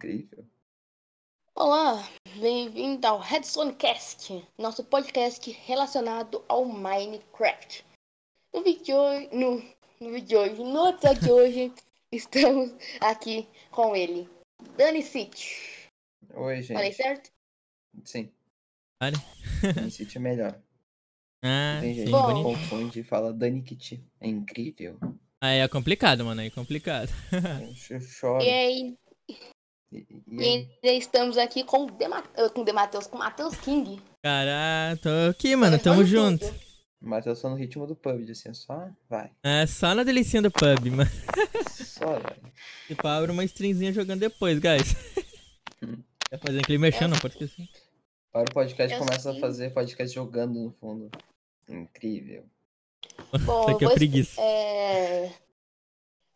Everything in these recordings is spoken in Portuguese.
Incrível. Olá, bem-vindo ao Redsonecast, nosso podcast relacionado ao Minecraft. No vídeo de hoje, no, no vídeo de hoje, no episódio de hoje, estamos aqui com ele, Dani City. Oi, gente. Falei certo? Sim. Vale. Dani City é melhor. Ah, Tem gente Bom. que confunde e fala Dani Kitty. É incrível. Aí é complicado, mano, aí é complicado. Eu choro. E aí, E, e e aí? ainda estamos aqui com o Dema- eh, com o Demateus, com o Matheus King. Caralho, tô aqui, mano, tamo junto. Mas eu sou no ritmo do PUBG, assim, só vai. É só na delicinha do pub, mano. Só vai. Tipo, abre uma streamzinha jogando depois, guys. Hum. Quer fazer aquele mexendo, não pode esquecer. Agora o podcast Eu começa sim. a fazer podcast jogando no fundo. Incrível. Bom, Isso aqui é vou- preguiça. é,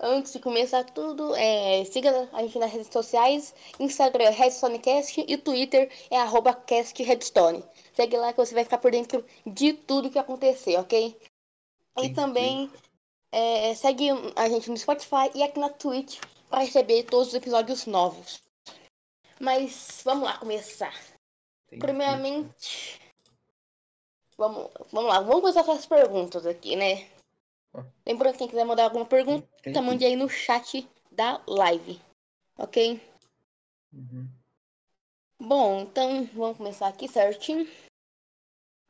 Antes de começar tudo, é, siga a gente nas redes sociais, Instagram é RedstoneCast e Twitter é arroba CastRedstone. Segue lá que você vai ficar por dentro de tudo que acontecer, ok? E Sim, também é, segue a gente no Spotify e aqui na Twitch para receber todos os episódios novos. Mas vamos lá começar. Tem Primeiramente, vamos, vamos lá, vamos começar com as perguntas aqui, né? Lembrando, quem quiser mandar alguma pergunta, tá, mande aí no chat da live, ok? Uhum. Bom, então vamos começar aqui certinho.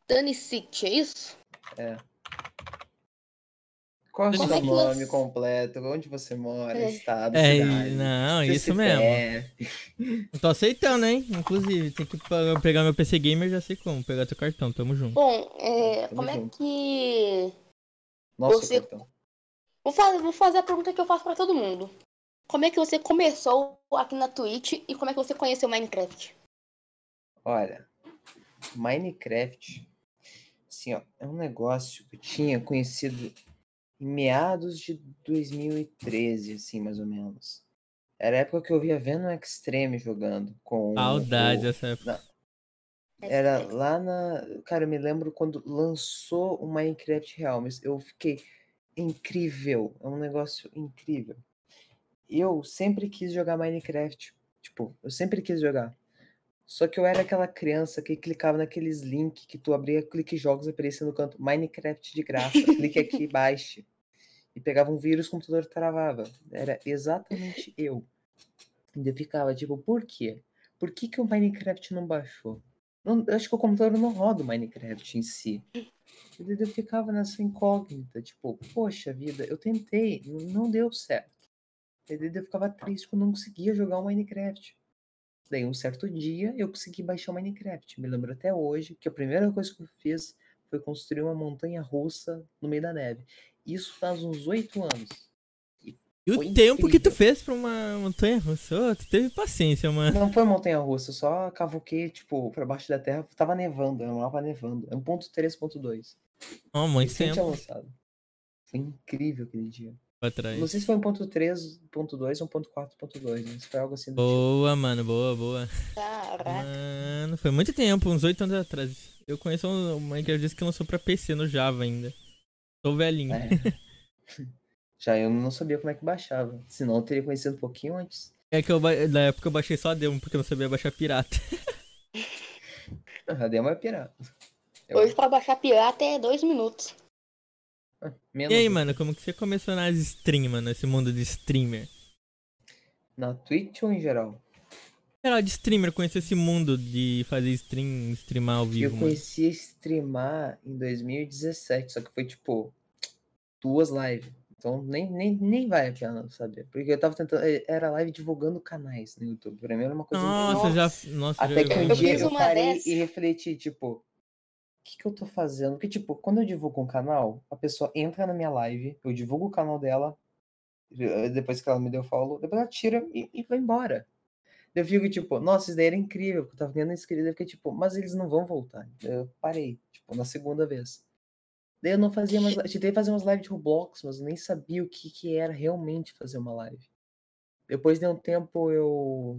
Dani City, é isso? É. Qual é o Como seu é que nome completo? Onde você mora? É. Estado, É, cidade? não, isso mesmo. Eu tô aceitando, hein? Inclusive, tem que pegar meu PC Gamer, já sei como. Pegar teu cartão, tamo junto. Bom, é, Tamo como é junto. que. Nosso Você- cartão. Vou fazer, vou fazer a pergunta que eu faço pra todo mundo. Como é que você começou aqui na Twitch e como é que você conheceu Minecraft? Olha, Minecraft, assim, ó, é um negócio que eu tinha conhecido em meados de 2013, assim, mais ou menos. Era a época que eu via Venom Extreme jogando com Saudade o- dessa época. Era lá na. Cara, eu me lembro quando lançou o Minecraft Real, mas eu fiquei incrível. É um negócio incrível. Eu sempre quis jogar Minecraft. Tipo, eu sempre quis jogar. Só que eu era aquela criança que clicava naqueles links que tu abria, clique jogos, aparecia no canto Minecraft de graça, clique aqui, baixe. E pegava um vírus, o computador travava. Era exatamente eu. E eu ficava tipo, por quê? Por que, que o Minecraft não baixou? Não, eu acho que o computador não roda o Minecraft em si. Eu ficava nessa incógnita, tipo, poxa vida, eu tentei, não deu certo. Eu ficava triste que eu não conseguia jogar o Minecraft. Daí um certo dia eu consegui baixar o Minecraft. Me lembro até hoje que a primeira coisa que eu fiz foi construir uma montanha russa no meio da neve. Isso faz uns oito anos. E o foi tempo que tu incrível. fez pra uma montanha russa, tu teve paciência, mano. Não foi montanha russa, eu só cavuquei, tipo, pra baixo da terra. Tava nevando, era um mapa nevando. É 1.3.2. Ó, muito Recém tinha tempo lançado. Foi incrível aquele dia. pra trás. Não sei se foi 1.3.2 ou 1.4.2, mas foi algo assim do tipo. Boa, mano, boa, boa. Caraca. Mano, foi muito tempo, uns oito anos atrás. Eu conheço um Minecraft que lançou pra PC no Java ainda. Tô velhinho. É. Já eu não sabia como é que baixava. Senão eu teria conhecido um pouquinho antes. É que eu, na época eu baixei só a demo, porque eu não sabia baixar pirata. A demo é pirata. Eu Hoje pra baixar pirata é dois minutos. acho. E aí, do- mano, como que você começou nas stream, mano, nesse mundo de streamer? Na Twitch ou em geral? Geral, de streamer, conhecer esse mundo de fazer stream, streamar ao Eu vivo, mano. conheci a streamar em 2017, só que foi tipo duas lives. Então nem, nem, nem vai a pena saber. Porque eu tava tentando. eh, Era live divulgando canais no YouTube. Pra mim era uma coisa Nossa, já. Nossa, Até já que um Eu dia eu parei dessa. e refleti, tipo, o que, que eu tô fazendo? Porque, tipo, quando eu divulgo um canal, a pessoa entra na minha live, eu divulgo o canal dela, eh, depois que ela me deu follow, depois ela tira e, e vai embora. Eu fico, tipo, nossa, isso daí era incrível, porque eu tava ganhando inscrito, eu fiquei, tipo, mas eles não vão voltar. Eu parei, tipo, na segunda vez. Daí eu não fazia mais, eu tentei fazer umas lives de Roblox, mas eu nem sabia o que, que era realmente fazer uma live. Depois de um tempo eu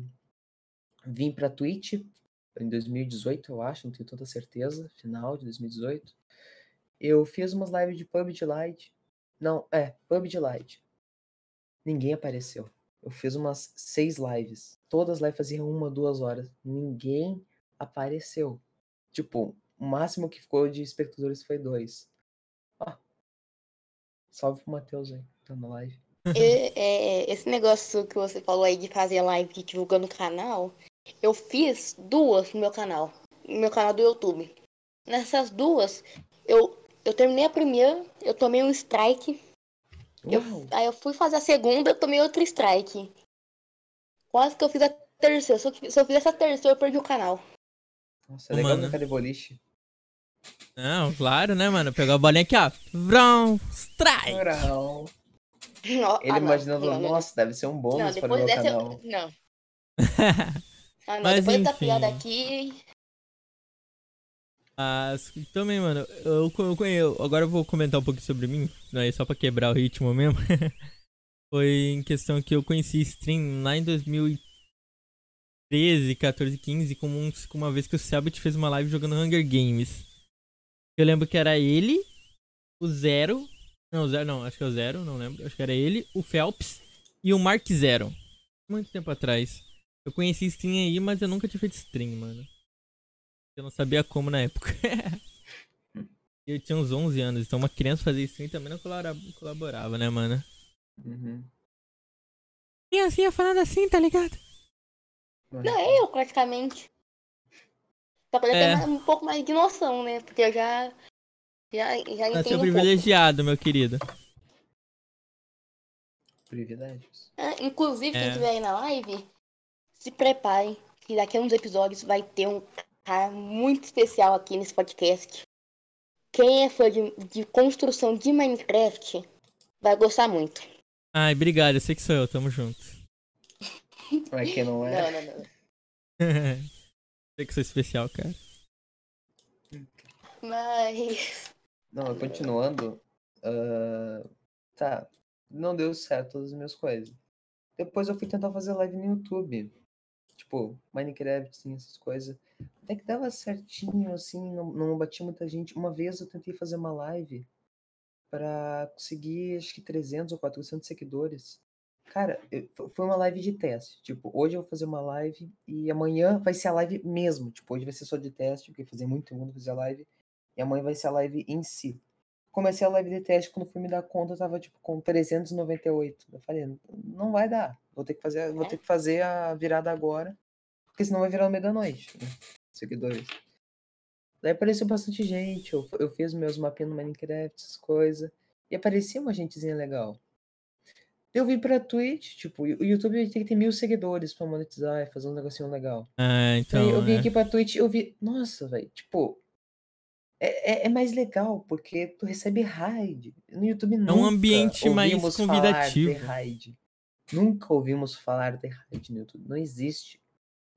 vim pra Twitch, em 2018, eu acho, não tenho tanta certeza, final de 2018. Eu fiz umas lives de PUBG Lite. Não, é, PUBG Lite. Ninguém apareceu. Eu fiz umas seis lives. Todas as lives faziam uma, duas horas. Ninguém apareceu. Tipo, o máximo que ficou de espectadores foi dois. Ó. Salve pro Matheus aí, tá na live. E- é, esse negócio que você falou aí de fazer live divulgando o canal, eu fiz duas no meu canal, no meu canal do YouTube. Nessas duas, eu, eu terminei a primeira, eu tomei um strike, eu, aí eu fui fazer a segunda, eu tomei outro strike. Quase que eu fiz a terceira, se eu, se eu fizer essa terceira, eu perdi o canal. Nossa, é legal Mano. brincar de boliche. Não, claro, né, mano? Pegou a bolinha aqui, ó. Vrão, strike. Não, Ele ah, imaginando, não, não, nossa, deve ser um Não, bônus para o depois meu dessa. canal. eu- Não. Ah, não, Mas depois enfim. piada aqui. Mas também, mano, eu, eu, eu- agora eu vou comentar um pouco sobre mim, não é só pra quebrar o ritmo mesmo. Foi em questão que eu conheci stream lá em 2013, 14, 15, como um, com uma vez que o Selbit fez uma live jogando Hunger Games. Eu lembro que era ele, o Zero, não, o Zero não, acho que é o Zero, não lembro, acho que era ele, o Phelps e o Mark Zero. Muito tempo atrás. Eu conheci stream aí, mas eu nunca tinha feito stream, mano. Eu não sabia como na época. eu tinha uns 11 anos, então uma criança fazer stream também não colabora- colaborava, né, mano? Uhum. Criancinha falando assim, tá ligado? Não, é eu praticamente. Só já É. mais- um pouco mais de noção, né? Porque eu já. Já, já Nasceu entendo um pouco. privilegiado, meu querido. Privilégios. Ah, inclusive, quem É. estiver aí na live, se prepare, que daqui a uns episódios vai ter um cara muito especial aqui nesse podcast. Quem é fã de, de construção de Minecraft vai gostar muito. Ai, obrigado, eu sei que sou eu, tamo junto. Pra quem não é. Não, não, não. sei que sou especial, cara. Mas. Não, continuando. ah, tá. Não deu certo todas as minhas coisas. Depois eu fui tentar fazer live no YouTube. Tipo, Minecraft, assim, essas coisas. Até que dava certinho, assim, não, não batia muita gente. Uma vez eu tentei fazer uma live pra conseguir, acho que 300 ou 400 seguidores. Cara, fo- foi uma live de teste. Tipo, hoje eu vou fazer uma live e amanhã vai ser a live mesmo. Tipo, hoje vai ser só de teste, porque fazia muito eu não fazia live. E amanhã vai ser a live em si. Comecei a live de teste, quando fui me dar conta, eu tava tipo com 398. Eu falei, não vai dar. Vou ter que fazer, vou ter que fazer a virada agora, porque senão vai virar no meio da noite. né? Seguidores. Daí apareceu bastante gente, eu, eu fiz meus mapinhas no Minecraft, essas coisas. E aparecia uma gentezinha legal. Eu vim pra Twitch, tipo, o YouTube tem que ter mil seguidores pra monetizar e fazer um negocinho legal. Ah, então. Daí eu vim é. aqui pra Twitch eu vi. Nossa, velho, tipo. É, é, é mais legal, porque tu recebe raid. No YouTube nunca É um ambiente mais ouvimos falar convidativo. de raid. Nunca ouvimos falar de raid no YouTube. Não existe.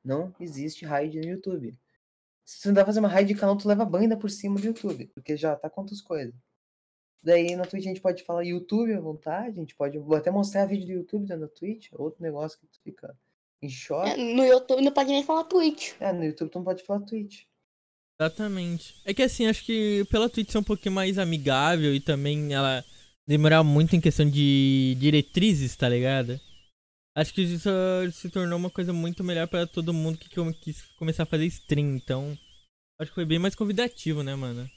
Não existe raid no YouTube. Se tu tentar fazer uma raid de canal, tu leva banda por cima do YouTube. Porque já tá outras coisas. Daí na Twitch a gente pode falar YouTube à vontade, a gente pode vou até mostrar vídeo do YouTube dentro da Twitch, outro negócio que tu fica em choque. É, No YouTube não pode nem falar Twitch. É, no YouTube tu não pode falar Twitch. Exatamente. É que assim, acho que pela Twitch ser um pouquinho mais amigável e também ela demorar muito em questão de diretrizes, tá ligado? Acho que isso se tornou uma coisa muito melhor pra todo mundo que quis começar a fazer stream. Então, acho que foi bem mais convidativo, né, mano?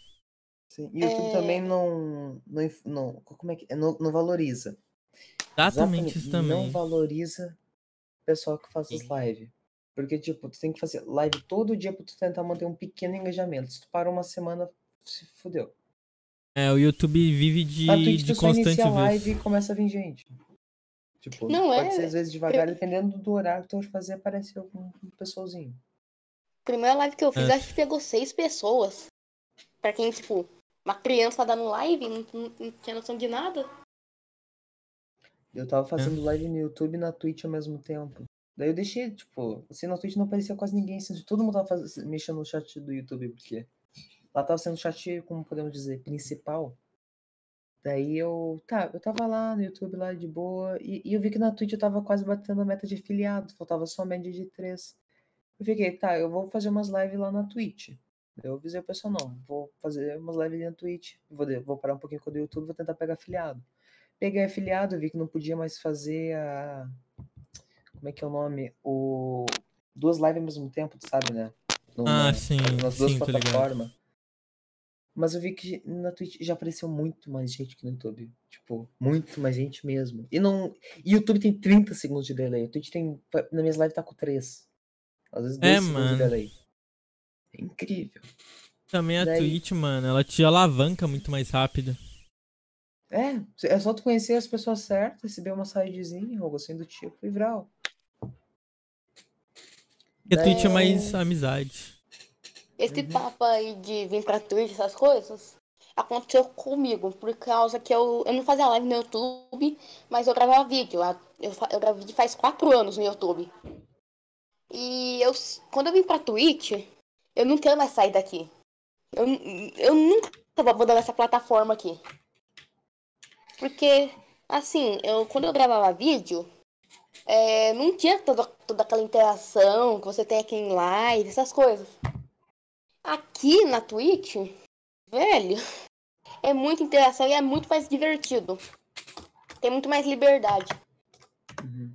Sim. E o YouTube É. também não, não, não. Como é que é? Não, não valoriza. Exatamente isso Não também. valoriza o pessoal que faz as lives. Porque, tipo, tu tem que fazer live todo dia pra tu tentar manter um pequeno engajamento. Se tu parar uma semana, se fudeu. É, o YouTube vive de, A Twitch de tu só constante inicia a live e começa a vir gente. Tipo, Não pode é- ser às vezes devagar, dependendo do horário que tu vai fazer, aparece algum um pessoalzinho. Primeira live que eu fiz, É. acho que pegou seis pessoas. Pra quem, tipo, uma criança dando live, não, não- não tinha noção de nada. Eu tava fazendo live no YouTube e na Twitch ao mesmo tempo. Daí eu deixei, tipo, assim, na Twitch não aparecia quase ninguém, assim, todo mundo tava faz- mexendo no chat do YouTube, porque lá tava sendo o chat, como podemos dizer, principal. Daí eu, tá, eu tava lá no YouTube, lá de boa, e, e eu vi que na Twitch eu tava quase batendo a meta de afiliado, faltava só a média de três. Eu fiquei, tá, eu vou fazer umas lives lá na Twitch. Eu avisei o pessoal, não, vou fazer umas lives na Twitch, vou, de- vou parar um pouquinho com o do YouTube, vou tentar pegar afiliado. Peguei afiliado, vi que não podia mais fazer a, como é que é o nome? O duas lives ao mesmo tempo, tu sabe, né? Ah, sim, Nas duas sim, plataformas. Mas eu vi que na Twitch já apareceu muito mais gente que no YouTube. Tipo, muito mais gente mesmo. E não. E YouTube tem 30 segundos de delay. O Twitch tem. Na minhas lives tá com 3. Às vezes 2 É, segundos mano. de delay. É incrível. Também a Daí- Twitch, mano, ela te alavanca muito mais rápido. É, é só tu conhecer as pessoas certas, receber uma sidezinha, algo assim do tipo, e vral. Porque a Twitch é Daí- mais amizade. Esse Uhum. papo aí de vir pra Twitch, essas coisas, aconteceu comigo, por causa que eu, eu não fazia live no YouTube, mas eu gravava vídeo. Eu, eu gravo vídeo faz quatro anos no YouTube. E eu, quando eu vim pra Twitch, eu não quero mais sair daqui. Eu, eu nunca vou abandonar essa plataforma aqui. Porque, assim, eu, quando eu gravava vídeo, é, não tinha toda, toda aquela interação que você tem aqui em live, essas coisas. Aqui na Twitch, velho, é muita interação e é muito mais divertido. Tem muito mais liberdade. Uhum.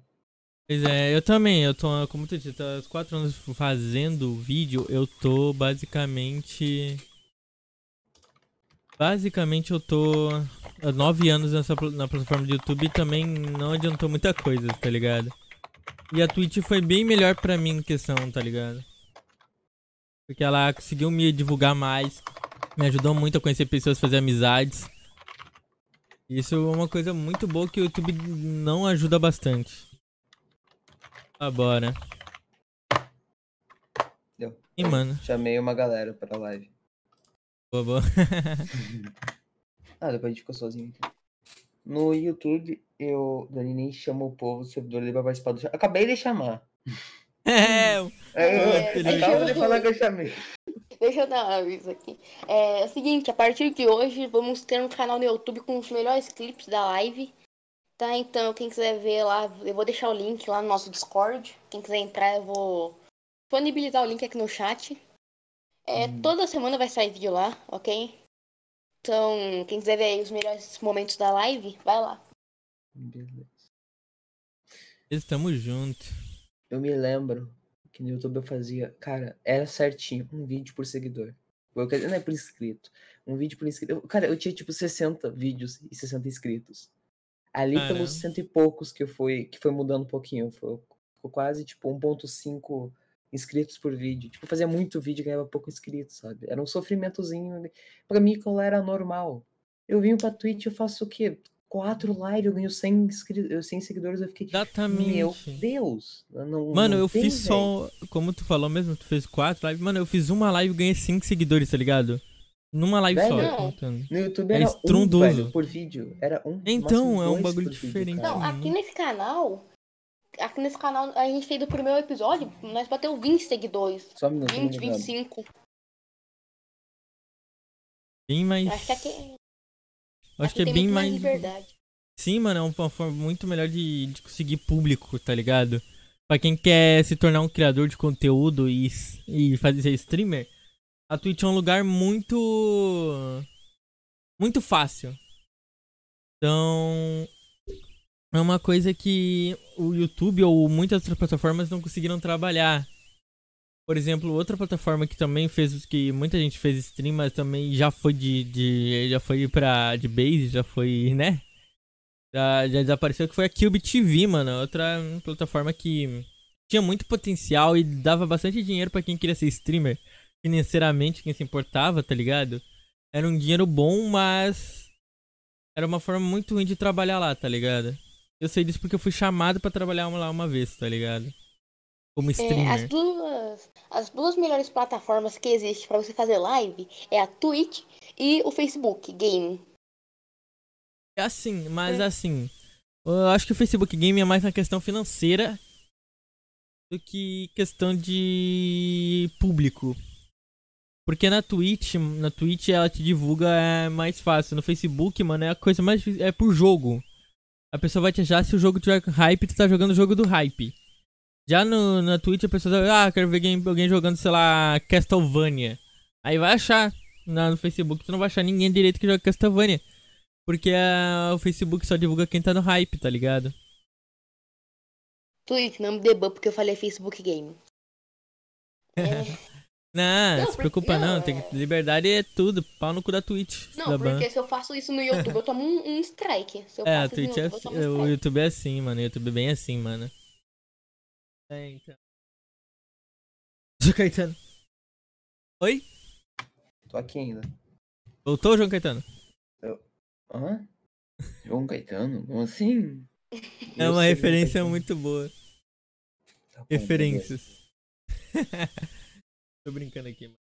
Pois é, eu também, eu tô, como tu disse, há quatro anos fazendo vídeo, eu tô basicamente. Basicamente eu tô há nove anos nessa, na plataforma de YouTube e também não adiantou muita coisa, tá ligado? E a Twitch foi bem melhor pra mim em questão, tá ligado? Porque ela conseguiu me divulgar mais, me ajudou muito a conhecer pessoas, fazer amizades. Isso é uma coisa muito boa que o YouTube não ajuda bastante. Ah, bora. Deu. E mano, Chamei uma galera pra live. boa, boa. Ah, depois a gente ficou sozinho aqui. No YouTube, eu, Dani, nem chama o povo do servidor ali pra participar do chat. Acabei de chamar. É, Eu, É, eu deixa acabo eu- de falar que eu chamei. Deixa eu dar um aviso aqui. É, é o seguinte, a partir de hoje vamos ter um canal no YouTube com os melhores clipes da live. Tá? Então, quem quiser ver lá, eu vou deixar o link lá no nosso Discord. Quem quiser entrar, eu vou disponibilizar o link aqui no chat. É, Uhum. Toda semana vai sair vídeo lá, ok? Então, quem quiser ver aí os melhores momentos da live, vai lá. Beleza. estamos juntos. Eu me lembro que no YouTube eu fazia, cara, era certinho, um vídeo por seguidor. Eu, não é por inscrito. Um vídeo por inscrito. Eu- Cara, eu tinha tipo 60 vídeos e 60 inscritos. Ali Caramba. pelos cento e poucos que fui, que foi mudando um pouquinho. Foi, ficou quase tipo 1.5 inscritos por vídeo. Tipo, eu fazia muito vídeo e ganhava pouco inscrito, sabe? Era um sofrimentozinho. Pra mim, aquilo era normal. Eu vim pra Twitch, eu faço o quê? Quatro lives, eu ganho 100, inscri... 100 seguidores, eu fiquei. Exatamente. Meu Deus! Não, Mano, não eu tem, fiz velho. só. Como tu falou mesmo, tu fez quatro lives. Mano, eu fiz uma live e ganhei cinco seguidores, tá ligado? Numa live só, Velho. contando. No YouTube É era um, estrondoso. velho, por vídeo. Era um. Então, é um bagulho por vídeo, diferente. cara. Não, Uhum. aqui nesse canal, aqui nesse canal, a gente fez o primeiro episódio, nós bateu 20 seguidores. Só um minuto, tô 20, me ligando. 25. Bem mais. Acho que aqui, Acho aqui que é bem muito mais. mais liberdade. Sim, mano, é uma forma muito melhor de, de conseguir público, tá ligado? Pra quem quer se tornar um criador de conteúdo e, e fazer streamer, a Twitch é um lugar muito. muito fácil. Então. É uma coisa que o YouTube ou muitas outras plataformas não conseguiram trabalhar. Por exemplo, outra plataforma que também fez que muita gente fez stream, mas também já foi de, de já foi para de base, já foi, né? Já, já desapareceu que foi a Cube TV, mano, outra plataforma que tinha muito potencial e dava bastante dinheiro pra quem queria ser streamer, financeiramente, quem se importava, tá ligado? Era um dinheiro bom, mas era uma forma muito ruim de trabalhar lá, tá ligado? Eu sei disso porque eu fui chamado pra trabalhar lá uma vez, tá ligado? Como É, as, streamer. duas, as duas melhores plataformas que existem pra você fazer live é a Twitch e o Facebook Game. É assim, mas É. assim. Eu acho que o Facebook Game é mais na questão financeira do que questão de público. Porque na Twitch, na Twitch ela te divulga é mais fácil. No Facebook, mano, é a coisa mais difícil. É por jogo. A pessoa vai te achar se o jogo tiver hype, tu tá jogando o jogo do hype. Já no, na Twitch a pessoa tá, ah, quero ver alguém, alguém jogando, sei lá, Castlevania. Aí vai achar. Na, no Facebook tu não vai achar ninguém direito que joga Castlevania. Porque ah, o Facebook só divulga quem tá no hype, tá ligado? Twitch, não me debug porque eu falei Facebook Game. É. Não, Não, se preocupa porque- não, tem é- que- liberdade é tudo, pau no cu da Twitch. Não, da ban. porque se eu faço isso no YouTube, eu tomo um, um strike. Se eu É, faço Twitch é YouTube, eu assim, tomo um o strike. YouTube é assim, mano, o YouTube é bem assim, mano. É, então. João Caetano. Oi? Tô aqui ainda. Voltou, João Caetano? Hã? João Caetano? Como assim? É Eu uma referência muito boa. Tá bom, beleza. Referências. Tô brincando aqui, mano.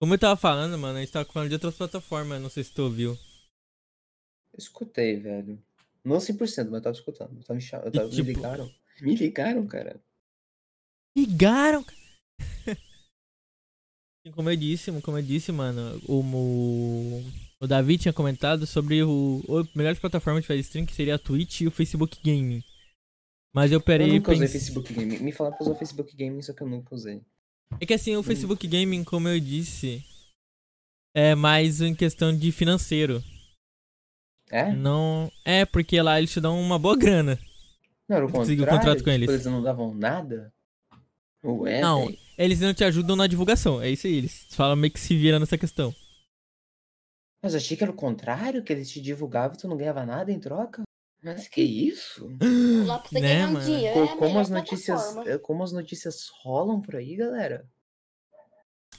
Como eu tava falando, mano, a gente tava falando de outras plataformas, não sei se tu ouviu. Eu escutei, velho. Não 100%, mas eu tava escutando. Eu tava eu tava- tipo- Me ligaram. Me ligaram, cara. Ligaram, cara. Como eu disse, como eu disse, mano, o, o, o Davi tinha comentado sobre o, o melhores plataformas de fazer stream, que seria a Twitch e o Facebook Gaming. Mas eu Eu parei e nunca usei. Facebook Gaming. Me falaram pra usar o Facebook Gaming, só que eu nunca usei. É que assim, o Facebook Gaming, como eu disse, é mais em questão de financeiro. É? Não. É, porque lá eles te dão uma boa grana. Não, era o Consegui o contrário. contrato com tipo, eles. Eles não davam nada? Ué, Não, velho. eles não te ajudam na divulgação. É isso aí, eles falam meio que se vira nessa questão. Mas achei que era o contrário, que eles te divulgavam e tu não ganhava nada em troca. Mas que isso? Lá pra você Né, ganhar um. Co- é como, as notícias, plataforma. eh, como as notícias rolam por aí, galera?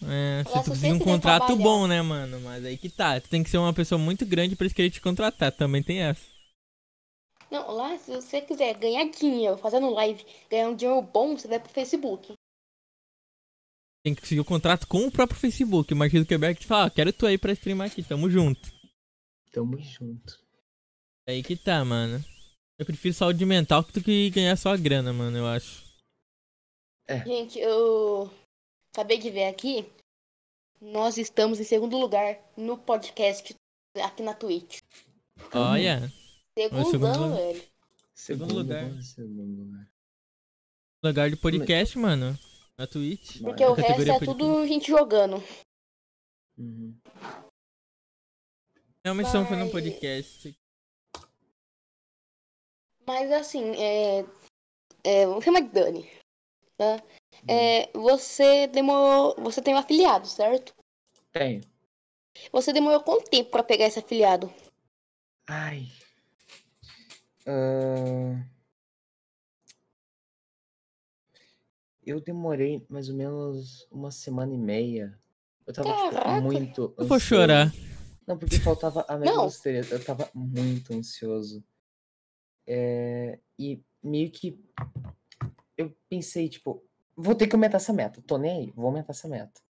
É, você precisa de um contrato trabalhar- bom, né, mano? Mas aí que tá. Tu tem que ser uma pessoa muito grande pra eles quererem te contratar. Também tem essa. Não, lá, se você quiser ganhar dinheiro fazendo live, ganhar um dinheiro bom, você vai pro Facebook. Tem que conseguir o contrato com o próprio Facebook. O Mark Zuckerberg te fala, ah, quero tu aí pra streamar aqui, tamo junto. Tamo junto. Aí que tá, mano. Eu prefiro saúde mental que tu que ganhar só a grana, mano, eu acho. Gente, eu acabei de ver aqui. Nós estamos em segundo lugar no podcast aqui na Twitch. Olha, Segundão, segundo lugar. velho. Segundo lugar. Segundo lugar. lugar de podcast, mano. Na Twitch. Porque Na o resto é tudo gente jogando. Uhum. Realmente estamos fazendo um podcast. Mas assim, é. é vamos chamar de Dani. Tá? É, você demorou. Você tem um afiliado, certo? Tenho. Você demorou quanto tempo pra pegar esse afiliado? Ai. Ahn. Eu demorei mais ou menos uma semana e meia. Eu tava tipo, muito. Eu vou ansioso. chorar. Não, porque faltava a três. Eu tava muito ansioso. É, e meio que eu pensei, tipo, vou ter que aumentar essa meta. Tô nem aí, vou aumentar essa meta.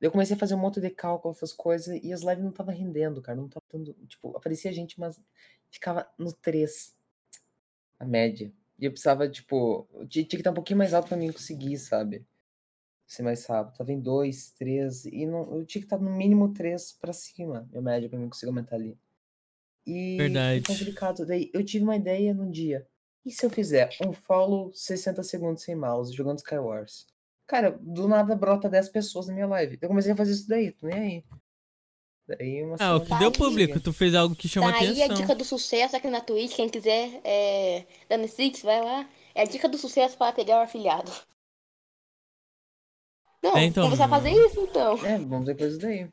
Eu comecei a fazer um monte de cálculo, essas coisas, e as lives não tava rendendo, cara. Não tava dando. Tipo, aparecia gente, mas ficava no 3. A média. E eu precisava, tipo. Tinha que estar um pouquinho mais alto pra mim conseguir, sabe? Ser mais rápido. Tava em 2, 3. E não, eu tinha que estar no mínimo 3 pra cima, minha média, pra mim conseguir aumentar ali. E Verdade. foi complicado. Daí eu tive uma ideia num dia. E se eu fizer um follow 60 segundos sem mouse jogando Skywars? Cara, do nada brota 10 pessoas na minha live. Eu comecei a fazer isso daí, tô nem aí. Daí uma Ah, o que deu público, tu fez algo que chama Tá aí a atenção. dica do sucesso aqui na Twitch. Quem quiser, é. Dani Six, vai lá. É a dica do sucesso para pegar o afiliado. Não, É, então, começar a fazer isso então. É, vamos ver coisa daí.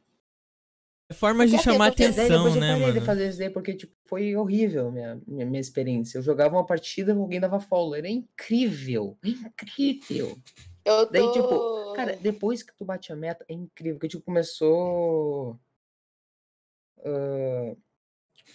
Formas de Porque assim, chamar porque atenção, depois eu né, parei de mano? fazer isso daí porque, tipo, foi horrível a minha, minha, minha experiência. Eu jogava uma partida, alguém dava follow. Era incrível. Incrível. Eu tô. Daí, tipo, Cara, depois que tu bate a meta, é incrível. Que, tipo, começou... come-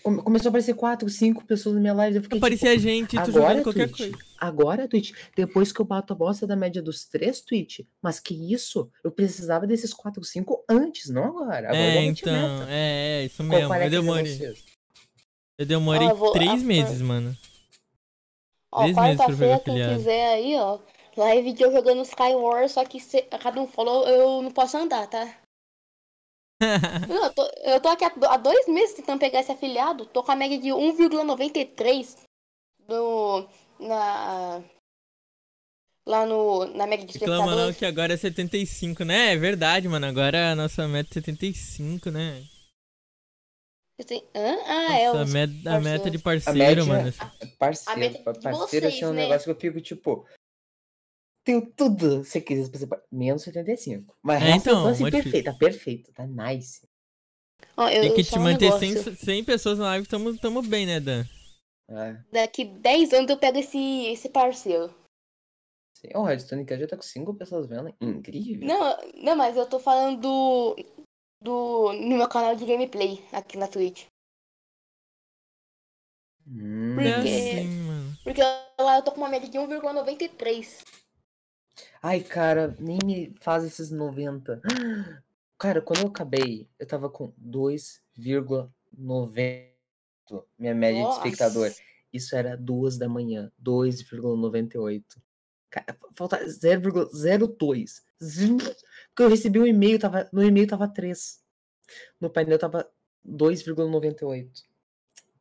começou a aparecer quatro, cinco pessoas na minha live. Eu fiquei, tipo, Aparecia gente, tu Agora, jogando qualquer Twitch, coisa. agora, Twitch, depois que eu bato a bosta da média dos três, Twitch, mas que isso? Eu precisava desses quatro, cinco antes, não agora. Agora É, a então, é, é, isso Qual mesmo. Eu demorei, eu demorei eu vou- três a- meses, mano. Ó, três meses pra pegar quem quiser aí, ó. Live de eu jogando Skywars, só que se a cada um follow eu não posso andar, tá? Não, eu, tô, eu tô aqui há, do- dois meses tentando pegar esse afiliado. Tô com a média de 1,93 no. Na. Lá no. Na média de Reclama não que agora é 75, né? É verdade, mano. Agora a nossa meta é 75, né? Ah, é. Nossa, a, os met- a meta de parceiros. A parceiro, média- mano. Parceiro, A meta de parceiro assim, é um vocês, né? negócio que eu fico, tipo. Tenho tudo, se quiser, pra ser par- menos 75. Mas É, então, assim, muito perfeito, tá perfeito, tá nice. Ó, eu, Tem que te um manter negócio. 100, 100 pessoas na live, tamo, tamo bem, né, Dan? É. Daqui 10 anos eu pego esse, esse parceiro. Sim. O Redstone Cast já tá com 5 pessoas vendo. Incrível. Não, não, mas eu tô falando do. do no meu canal de gameplay aqui na Twitch. Hum. Por É assim, mano. Porque lá eu tô com uma média de 1,93. Ai, cara, nem me faz esses 90. Cara, quando eu acabei, eu tava com 2,90. Minha média de espectador. Nossa. Isso era 2 da manhã. 2,98. Cara, falta 0,02. Zum. Porque eu recebi um e-mail, tava, no e-mail tava 3. No painel tava 2,98.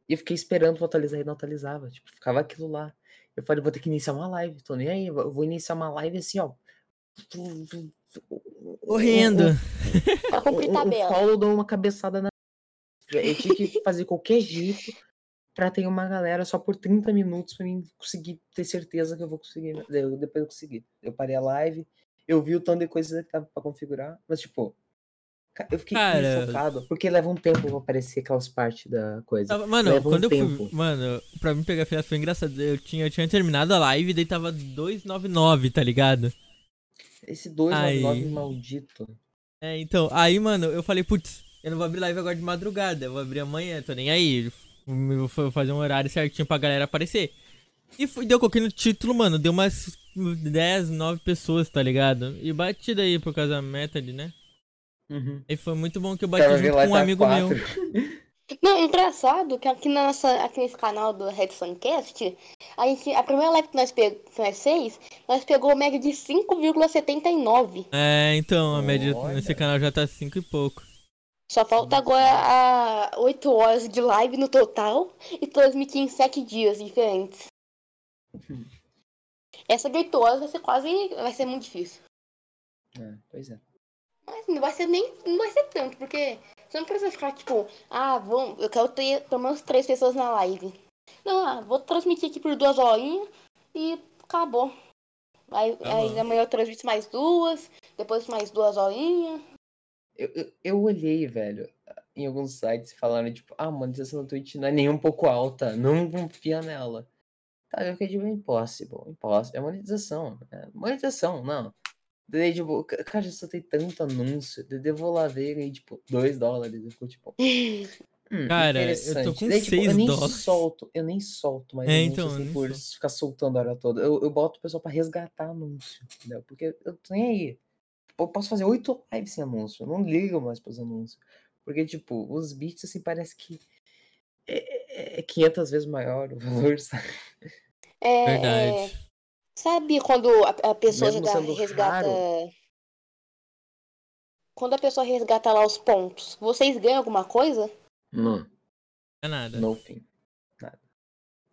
E eu fiquei esperando pra atualizar e não atualizava. Tipo, ficava aquilo lá. Eu falei, vou ter que iniciar uma live. Tô nem aí. Eu vou iniciar uma live assim, ó. Correndo. Pra cumprir Um, um tabela. follow dou uma cabeçada na. Eu tinha que fazer qualquer jeito pra ter uma galera só por 30 minutos pra mim conseguir ter certeza que eu vou conseguir. Eu, depois eu consegui. Eu parei a live, eu vi o tanto de coisa que tava pra configurar, mas tipo. Eu fiquei Cara- chocado, porque leva um tempo pra aparecer aquelas partes da coisa. Tava- Mano, Leva um quando eu tempo. fui. Mano, pra mim pegar fiança foi engraçado. Eu tinha, eu tinha terminado a live e daí tava 299, tá ligado? Esse 299 Ai. maldito. É, então, aí, mano, eu falei, putz, eu não vou abrir live agora de madrugada, eu vou abrir amanhã, tô nem aí. Eu vou fazer um horário certinho pra galera aparecer. E fui, deu, coloquei no título, mano, deu umas 10, 9 pessoas, tá ligado? E bati daí por causa da Method, né? Uhum. E foi muito bom que eu bati Cara, junto com um tá amigo meu. quatro. Não, engraçado que aqui, na nossa, aqui nesse canal do Redstone Cast, a, gente, a primeira live que nós, pe- que nós fez, nós pegou média de 5,79. É, então, a média Olha. nesse canal já tá 5 e pouco. Só falta agora a 8 horas de live no total e transmitir em 7 dias diferentes. Essa de 8 horas vai ser quase. vai ser muito difícil. É, pois é. Mas não vai ser nem. não vai ser tanto, porque você não precisa ficar tipo, ah, vamos, eu quero ter pelo menos 3 pessoas na live. Não, ah, vou transmitir aqui por duas horinhas e acabou. Aí, Tá aí amanhã eu transmito mais duas, depois mais duas horinhas. Eu, eu, eu olhei, velho, em alguns sites falando, tipo, ah, a monetização da Twitch não é nem um pouco alta, não confia nela. Tá, eu fiquei tipo, impossible, impossible, é monetização, é monetização, não. Daí, tipo, ca- cara, eu só tem tanto anúncio, daí eu vou lá ver e, tipo, 2 dólares, eu fico, tipo, hum, Cara, eu tô interessante. com Daí, tipo, eu 6 nem dólares. solto, eu nem solto mais É, anúncio, então, assim, por solto. ficar soltando a hora toda. Eu, eu boto o pessoal pra resgatar anúncio, entendeu? Porque eu tô nem aí. Tipo, Eu posso fazer oito lives sem anúncio. Eu não ligo mais pros anúncios. Porque, tipo, os bits, assim, parece que é, é- é 500 vezes maior o valor, sabe? É, é, Verdade. Sabe quando a, a pessoa resgata. raro. Quando a pessoa resgata lá os pontos, vocês ganham alguma coisa? Não, é nada. no fim. Nada.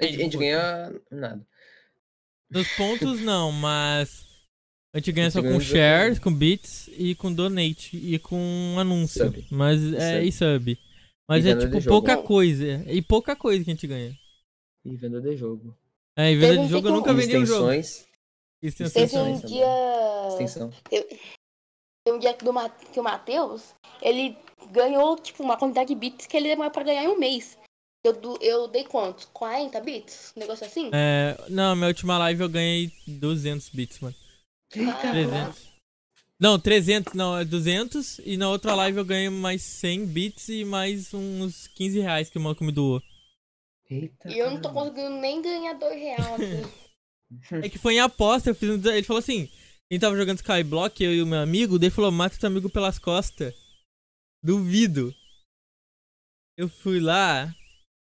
A gente, a gente ganha nada. Nos pontos não, mas. A gente ganha só com shares, com bits e com donate e com anúncio. Sub. Mas E é sub. e sub. Mas E é tipo jogo. pouca coisa. E pouca coisa que a gente ganha. E venda de jogo. É, em Teve venda um de jogo eu nunca vendi um jogo. extensões. Extensões Teve um dia. Extensão. Teve um dia que, do, que o Matheus, ele ganhou, tipo, uma quantidade de bits que ele demora pra ganhar em um mês. Eu, eu dei quanto? 40 bits? Um negócio assim? É, não, minha última live eu ganhei 200 bits, mano. Ah, 300. Não, 300, não, é 200. E na outra live eu ganhei mais 100 bits e mais uns 15 reais que o Malcolm me doou. Eita. E eu não tô caramba. conseguindo nem ganhar dois reais aqui. É que foi em aposta, eu fiz um, ele falou assim, ele tava jogando Skyblock, eu e o meu amigo, daí ele falou, mata teu amigo pelas costas. Duvido. Eu fui lá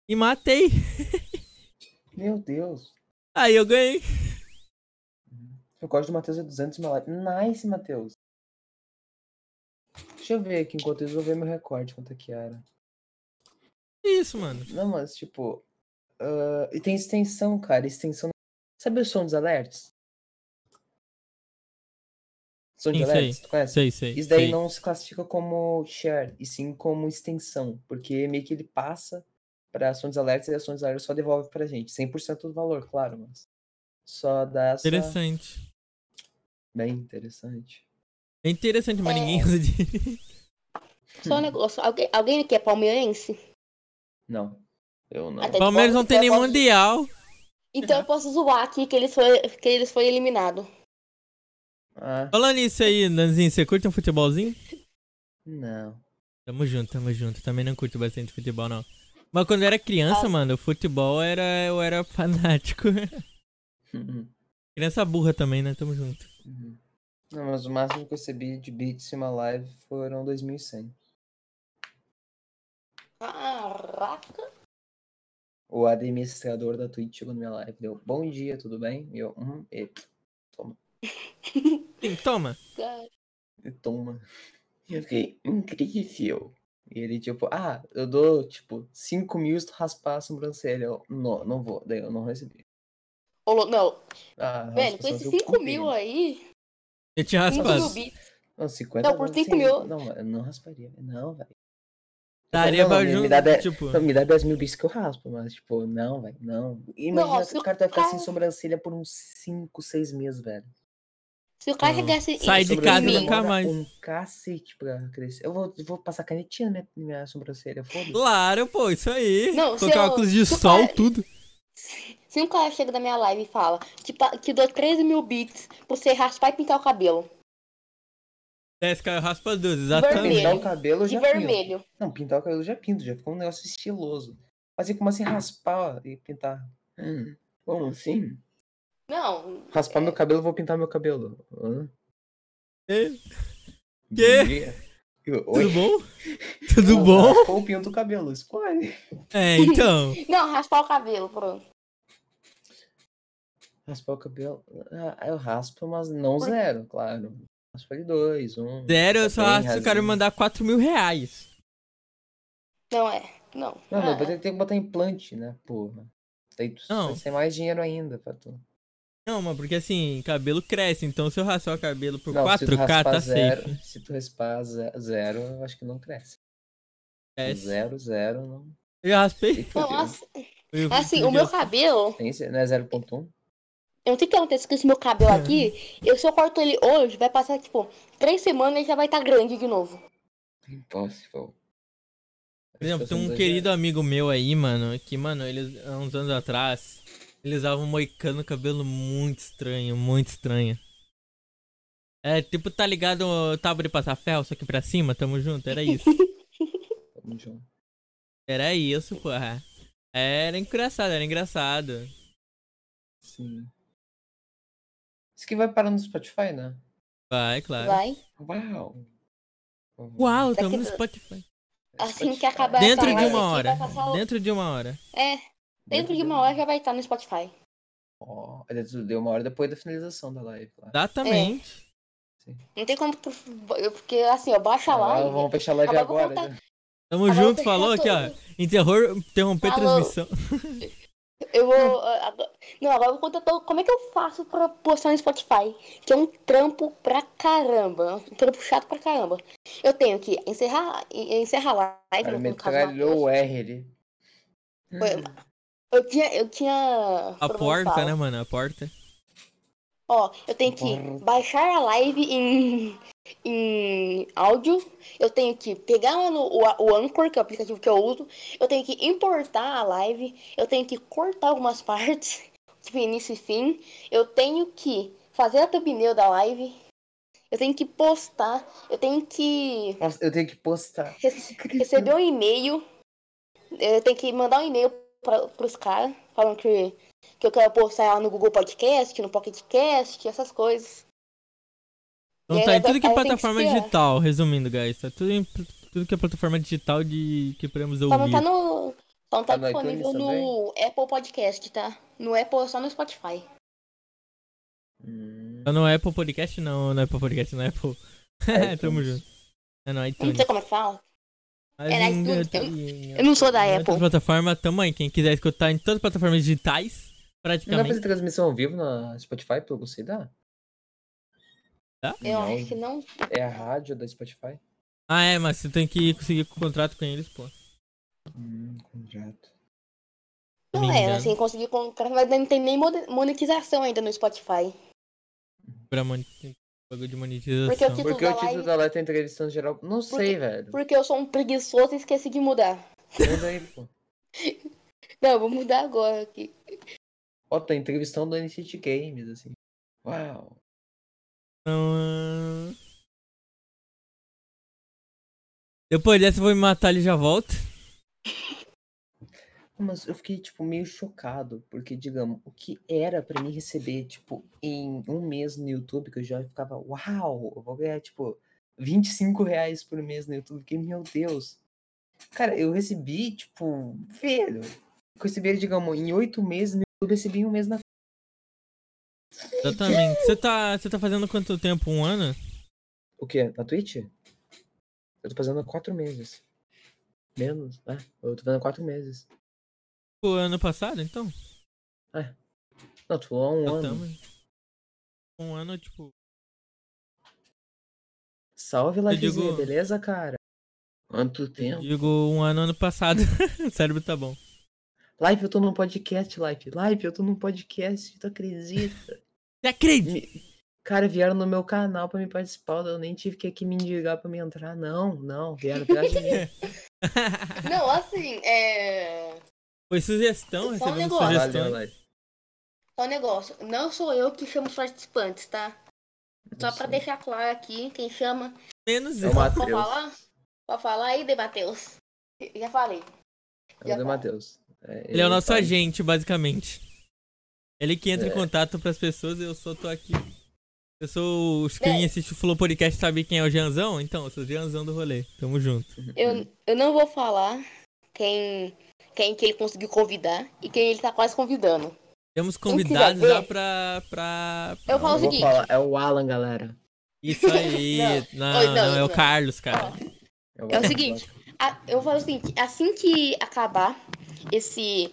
e matei. Meu Deus. Aí eu ganhei. O código do Matheus é 200 mil likes. Nice, Matheus. Deixa eu ver aqui, enquanto isso, eu vou ver meu recorde, quanto é que era. Isso, mano. Não, mas, tipo... ah, e tem extensão, cara. Extensão... Sabe o som dos alertas? Som de Sim, alertas, tu conhece? Sei, sei. Isso daí sei. não se classifica como share, e sim como extensão, porque meio que ele passa para ações de alertas e ações de alertas só devolve pra gente. 100% do valor, claro, mas só dá essa... Interessante. Bem interessante. É interessante, mas É. ninguém usa de. Só um negócio. Alguém, alguém aqui é palmeirense? Não, eu não. Até- Palmeiras não tem nem posso- mundial. Então eu posso zoar aqui que eles foi, que eles foi eliminado. Ah, Falando nisso aí, Nanzinho, você curte um futebolzinho? não. Tamo junto, tamo junto. Também não curto bastante futebol, não. Mas quando eu era criança, Ah. mano, o futebol era. Eu era fanático. Uhum, criança burra também, né? Tamo junto. uhum. Não, mas o máximo que eu recebi de beats em uma live foram 2.100. Caraca. O administrador da Twitch chegou na minha live, deu bom dia, tudo bem? E eu, hum, e, toma, Sim, toma. e toma. E eu fiquei, incrível. E ele, tipo, ah, eu dou, tipo, 5 mil se tu raspar a sobrancelha. Eu, não, não vou, daí eu não recebi. Ô, Não, Ah, velho, com esses seu 5 cu, mil filho. aí. Eu tinha 5 mil raspado. Não, 50 Não, por não, 5 sim, mil. Não, eu não rasparia. Não, velho. Daria Não, pra me- me junto. dá dez- Tipo, Não, me dá 10 mil bits que eu raspo, mas, tipo, não, velho, não. Imagina Nossa, que o cara vai ficar sem cara- sobrancelha por uns 5, 6 meses, velho. Se o cara Não. chegasse Sai em de em casa nunca mais. um cacete pra crescer. Eu vou, vou passar canetinha na minha, minha sobrancelha, foda-se. claro, pô, isso aí. Não, se Colocar eu- óculos de se sol, cara- tudo. Se um cara chega na minha live e fala que, pa- que dou 13 mil bits pra você raspar e pintar o cabelo. Desce, caiu, raspa duas, exatamente. Vermelho. Pintar o cabelo eu De já pinto. vermelho. Não, pintar o cabelo eu já pinto, já ficou um negócio estiloso. Fazer como assim raspar e pintar? Hum, como assim? Não, Raspar meu cabelo, eu vou pintar meu cabelo. É, dia. Eu- Tudo bom? Tudo Não, bom? raspa ou pinto o cabelo, escolhe. É, então. não, raspar o cabelo, pronto. Raspar o cabelo. Ah, eu raspo, mas não zero, claro. Raspo ali dois, um. Zero, eu tá só raspo se o cara mandar 4 mil reais. Não é. Não. Não, não, Ah, vai ter que botar implante, né, porra. Daí tu Não. vai ser mais dinheiro ainda pra tu. Não, mano, porque assim, cabelo cresce, então se eu raspar o cabelo por Não, se tu 4K, raspar tá zero, safe. se tu raspar ze- zero, eu acho que não cresce. Cresce. Zero, zero, não. Eu raspei. Não, assim, Eu- assim, eu o meu cabelo, Tem, não é 0.1? Eu não sei o que acontece com esse meu cabelo aqui. eu, se eu corto ele hoje, vai passar, tipo, três semanas e já vai estar grande de novo. Impossible. Por exemplo, tem um querido amigo meu aí, mano, que, mano, ele, há uns anos atrás, ele usava um moicano cabelo muito estranho, muito estranho. É, tipo, tá ligado o tábua de passar ferro, só que pra cima, tamo junto, era isso. Tamo junto. Era isso, porra. Era engraçado, era engraçado. Sim. Isso que vai parar no Spotify, né? Vai, claro. Vai. Uau! Uau, tamo no Spotify. Assim que acabar Dentro de uma aqui, hora. o- Dentro de uma hora. É, dentro de uma hora já vai estar no Spotify. Ó, dentro- deu uma hora depois da finalização da live. Claro. Exatamente. Não tem como. Porque assim, ó, baixa a live. vamos fechar a live Agora né? Tamo junto, falou aqui, ó. Interromper a Falou. transmissão. Eu vou. ah, agora- Não, agora eu vou contar como é que eu faço pra postar no Spotify. Que é um trampo pra caramba. Um trampo chato pra caramba. Eu tenho que encerrar, en- encerrar a live, caso. metralhou o R ali. Foi- Eu tinha. Eu tinha. A porta, né, mano? A porta. Ó, eu tenho que baixar a live em, em áudio. Eu tenho que pegar o, o, o Anchor, que é o aplicativo que eu uso. Eu tenho que importar a live. Eu tenho que cortar algumas partes, tipo início e fim. Eu tenho que fazer a thumbnail da live. Eu tenho que postar. Eu tenho que Nossa, eu tenho que postar. rece- receber um e-mail. Eu tenho que mandar um e-mail para os caras falando que, que eu quero postar lá no Google Podcast, no Pocket Cast, essas coisas. Então E tá aí em tudo que é aí tem que plataforma esperar. digital, resumindo, guys. Tá tudo em tudo que é plataforma digital de que podemos Só não ouvir. tá no. Só não tá, Tá no disponível iTunes no Apple Podcast, tá? No Apple é só no Spotify. Hum, Tá no Apple Podcast? Não, no Apple Podcast, no Apple. Tamo junto. É no Não iTunes. sei como é que fala. Mas É em- iTunes, tá- eu- em- eu não sou da Apple. outras plataformas também. Quem quiser escutar em todas as plataformas digitais, Não dá pra praticamente. fazer transmissão ao vivo na Spotify pelo você dá? Eu Não. acho que não. É a rádio da Spotify? Ah, é, mas você tem que conseguir contrato com eles, pô. Hum, contrato. Se me Não é, engano. assim, conseguir comprar, mas não tem nem mone- monetização ainda no Spotify. Pra mon... bagulho de monetização. Porque o título Porque da o título live- da live tá entrevistando geral. Não sei, Porque- velho. Porque eu sou um preguiçoso e esqueci de mudar. Muda aí, pô. Não, eu vou mudar agora aqui. Ó, tá entrevistando o NCT Games, assim. Uau. Então, ah, Depois dessa eu vou me matar e já volto. Mas eu fiquei, tipo, meio chocado, porque, digamos, o que era pra mim receber, tipo, em um mês no YouTube, que eu já ficava, uau, eu vou ganhar, tipo, 25 reais por mês no YouTube, que, meu Deus. Cara, eu recebi, tipo, velho, eu recebi, digamos, em oito meses no YouTube, eu recebi um mês na... Exatamente. Você tá, você tá fazendo quanto tempo? Um ano? O quê? Na Twitch? Eu tô fazendo há quatro meses. Menos, né? Eu tô fazendo há quatro meses. O ano passado, então? Não, tu falou há um Já ano. tamo. Um ano, tipo. Salve, Livezinha, digo- beleza, cara? Quanto Eu tempo? digo um ano ano passado. o cérebro tá bom. Live, eu tô num podcast, Live. Live, eu tô num podcast, tu acredita? Você acredita? Me- Cara, vieram no meu canal pra me participar, eu nem tive que aqui me indicar pra me entrar. Não, não, vieram atrás de mim. Não, assim, é. Foi sugestão, Só um negócio. Valeu. Live. Só um negócio. Não sou eu que chamo os participantes, tá? Só Não pra deixar claro aqui, quem chama. Menos É eu. Pode Matheus. falar? Pode falar aí, De Matheus. Já falei. É o de. Matheus. Ele é o nosso agente, basicamente. Ele que entra em É. contato pras pessoas, eu só tô aqui. Eu sou. Os quem É. assiste o Flow Podcast sabe quem é o Janzão? Então, eu sou o Janzão do rolê. Tamo junto. Eu, eu não vou falar quem, quem que ele conseguiu convidar e quem ele tá quase convidando. Temos convidados ver- já pra. pra... Eu falo o seguinte. falar, é o Alan, galera. Isso aí. Não. não, não, não, é o. Carlos, cara. É o seguinte, a- eu falo o seguinte, assim que acabar esse